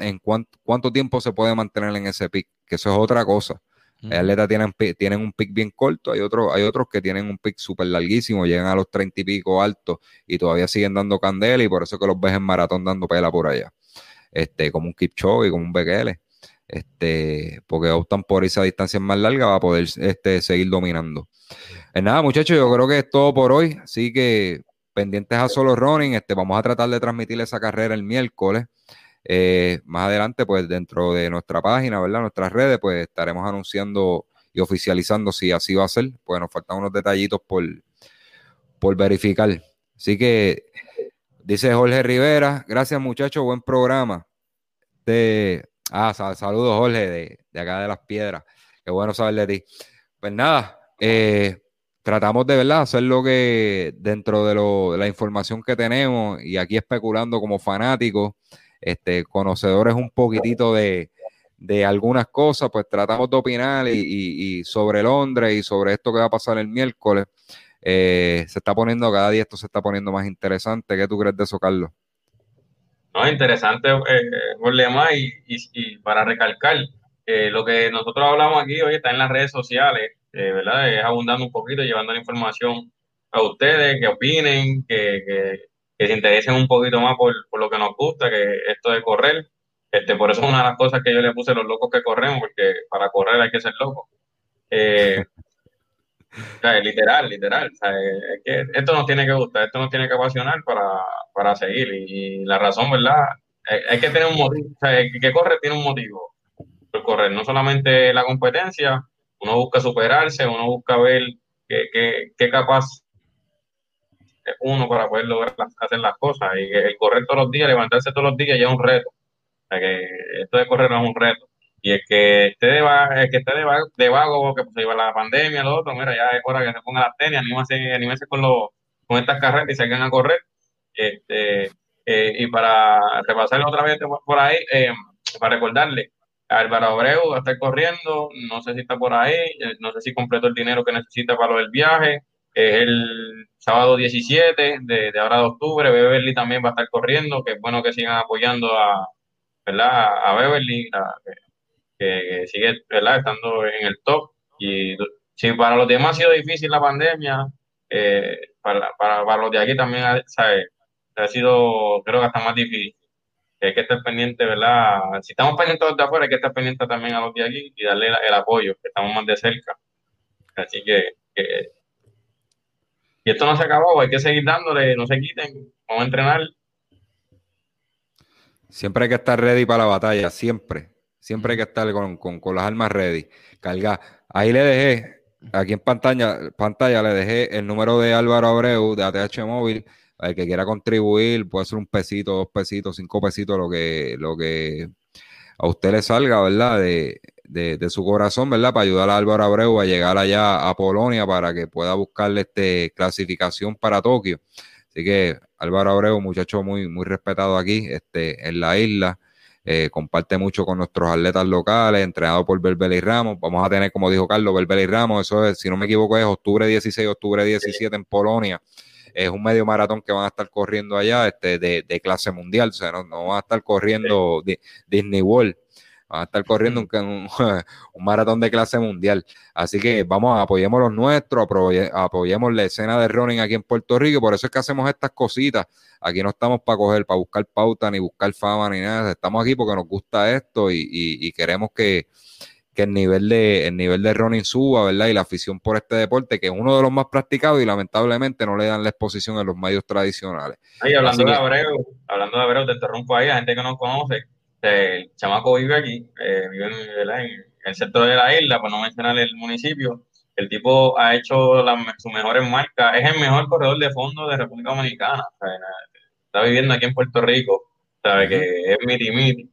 en cuánto tiempo se puede mantener en ese pick, que eso es otra cosa. Los atletas tienen, tienen un pick bien corto, hay otros, hay otros que tienen un pick súper larguísimo, llegan a los treinta y pico altos y todavía siguen dando candela y por eso que los ves en maratón dando pela por allá. Este, como un Kipchoge, como un Bekele este, porque optan por esa distancia más larga va a poder este, seguir dominando. En nada, muchachos, yo creo que es todo por hoy, así que pendientes a solo running, este, vamos a tratar de transmitir esa carrera el miércoles. Eh, más adelante, pues dentro de nuestra página, ¿verdad? Nuestras redes, pues estaremos anunciando y oficializando si así va a ser. Pues nos faltan unos detallitos por, por verificar. Así que dice Jorge Rivera, gracias muchachos, buen programa. De, Ah, saludos, Jorge, de, acá de las piedras. Qué bueno saber de ti. Pues nada, eh, tratamos de verdad hacer lo que dentro de, lo, de la información que tenemos y aquí especulando como fanáticos, este, conocedores un poquitito de, algunas cosas, pues tratamos de opinar y, sobre Londres y sobre esto que va a pasar el miércoles. Eh, se está poniendo, cada día esto se está poniendo más interesante. ¿Qué tú crees de eso, Carlos? No, interesante eh, y, y, para recalcar, eh, lo que nosotros hablamos aquí hoy está en las redes sociales, eh, ¿verdad? Es abundando un poquito, llevando la información a ustedes, que opinen, que, que, que se interesen un poquito más por, por, lo que nos gusta, que esto de correr. Este, por eso es una de las cosas que yo le puse los locos que corremos, porque para correr hay que ser loco. Eh, (laughs) literal, literal. que esto nos tiene que gustar, esto nos tiene que apasionar para, para seguir. Y, la razón, ¿verdad? Hay, que tener un motivo. O sea, el que corre tiene un motivo por correr. No solamente la competencia, uno busca superarse, uno busca ver qué, qué, qué capaz es uno para poder lograr hacer las cosas. Y el correr todos los días, levantarse todos los días ya es un reto que esto de correr no es un reto. Y el que esté de, el que esté de vago, de vago porque pues, iba la pandemia, lo otro, mira, ya es hora que se ponga las tenis, anímese, anímese con, los, con estas carreras y salgan a correr. Este, eh, y para repasarlo otra vez por ahí, eh, para recordarle, Álvaro Abreu va a estar corriendo, no sé si está por ahí, eh, no sé si completó el dinero que necesita para lo del viaje, es el sábado 17 de, ahora de octubre, Beverly también va a estar corriendo, que es bueno que sigan apoyando a, ¿verdad? A Beverly, que, sigue, ¿verdad? Estando en el top. Y si para los demás ha sido difícil la pandemia, eh, para, para, para, los de aquí también ha sido, creo que hasta más difícil. Hay que estar pendiente, ¿verdad? Si estamos pendientes de afuera, hay que estar pendiente también a los de aquí y darle el, apoyo, que estamos más de cerca. Así que, y esto no se acabó, hay que seguir dándole, no se quiten, vamos a entrenar Siempre hay que estar ready para la batalla, siempre. Siempre hay que estar con, con, las armas ready. Carga. Ahí le dejé, aquí en pantalla, pantalla le dejé el número de Álvaro Abreu de ATH Móvil. El que quiera contribuir, puede ser un pesito, dos pesitos, cinco pesitos, lo que, lo que a usted le salga, ¿verdad? De, de, su corazón, ¿verdad? Para ayudar a Álvaro Abreu a llegar allá a Polonia para que pueda buscarle este clasificación para Tokio. Así que Álvaro Abreu, muchacho muy, muy respetado aquí este, en la isla, eh, comparte mucho con nuestros atletas locales, entrenado por Belbel y Ramos. Vamos a tener, como dijo Carlos, Belbel y Ramos, eso es, si no me equivoco, es octubre 16, octubre 17 en Polonia. Es un medio maratón que van a estar corriendo allá este, de, de clase mundial, o sea, no, no van a estar corriendo Disney World. Van a estar corriendo un, (laughs) un, maratón de clase mundial. Así que vamos, apoyemos los nuestros, apoyemos la escena de running aquí en Puerto Rico. Por eso es que hacemos estas cositas. Aquí no estamos para coger, para buscar pauta, ni buscar fama, ni nada. Estamos aquí porque nos gusta esto y, queremos que, el nivel de el nivel de running suba, ¿verdad? Y la afición por este deporte, que es uno de los más practicados y lamentablemente no le dan la exposición en los medios tradicionales. hablando de Abreu, hablando de Abreu, te interrumpo ahí, a gente que no conoce, el chamaco vive aquí, eh, vive en, el centro de la isla, para no mencionar el municipio. El tipo ha hecho sus mejores marcas, es el mejor corredor de fondo de República Dominicana. Está viviendo aquí en Puerto Rico, sabe que es miti miti.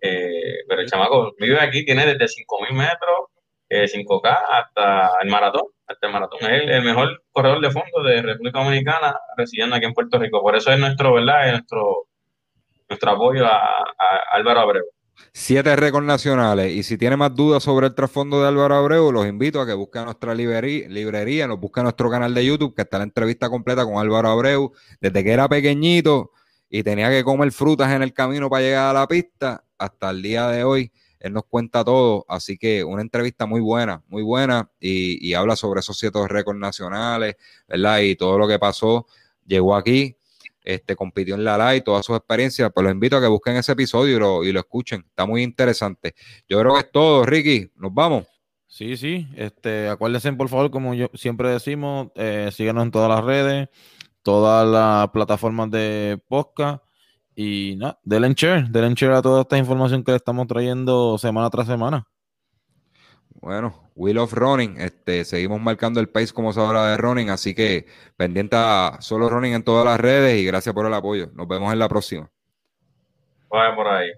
Eh, pero el chamaco vive aquí, tiene desde 5.000 metros, 5K, eh, hasta el maratón. Hasta el maratón. Es el, mejor corredor de fondo de República Dominicana residiendo aquí en Puerto Rico. Por eso es nuestro, ¿verdad? Es nuestro nuestro apoyo a, Álvaro Abreu. Siete récords nacionales. Y si tiene más dudas sobre el trasfondo de Álvaro Abreu, los invito a que busquen nuestra librería, librería nos busquen nuestro canal de YouTube, que está la entrevista completa con Álvaro Abreu, desde que era pequeñito y tenía que comer frutas en el camino para llegar a la pista, hasta el día de hoy. Él nos cuenta todo, así que una entrevista muy buena, muy buena, y, y habla sobre esos siete récords nacionales, ¿verdad? Y todo lo que pasó. Llegó aquí, este, compitió en la live, todas sus experiencias, pues los invito a que busquen ese episodio y lo, y lo escuchen, está muy interesante. Yo creo que es todo, Ricky, nos vamos. Sí, sí, este, acuérdense por favor, como yo siempre decimos, eh, síganos en todas las redes, todas las plataformas de podcast y nada, denle share, denle share a toda esta información que le estamos trayendo semana tras semana. Bueno, Wheel of Running, este, seguimos marcando el pace como se habla de running, así que pendiente a solo running en todas las redes y gracias por el apoyo. Nos vemos en la próxima. Vaya por ahí.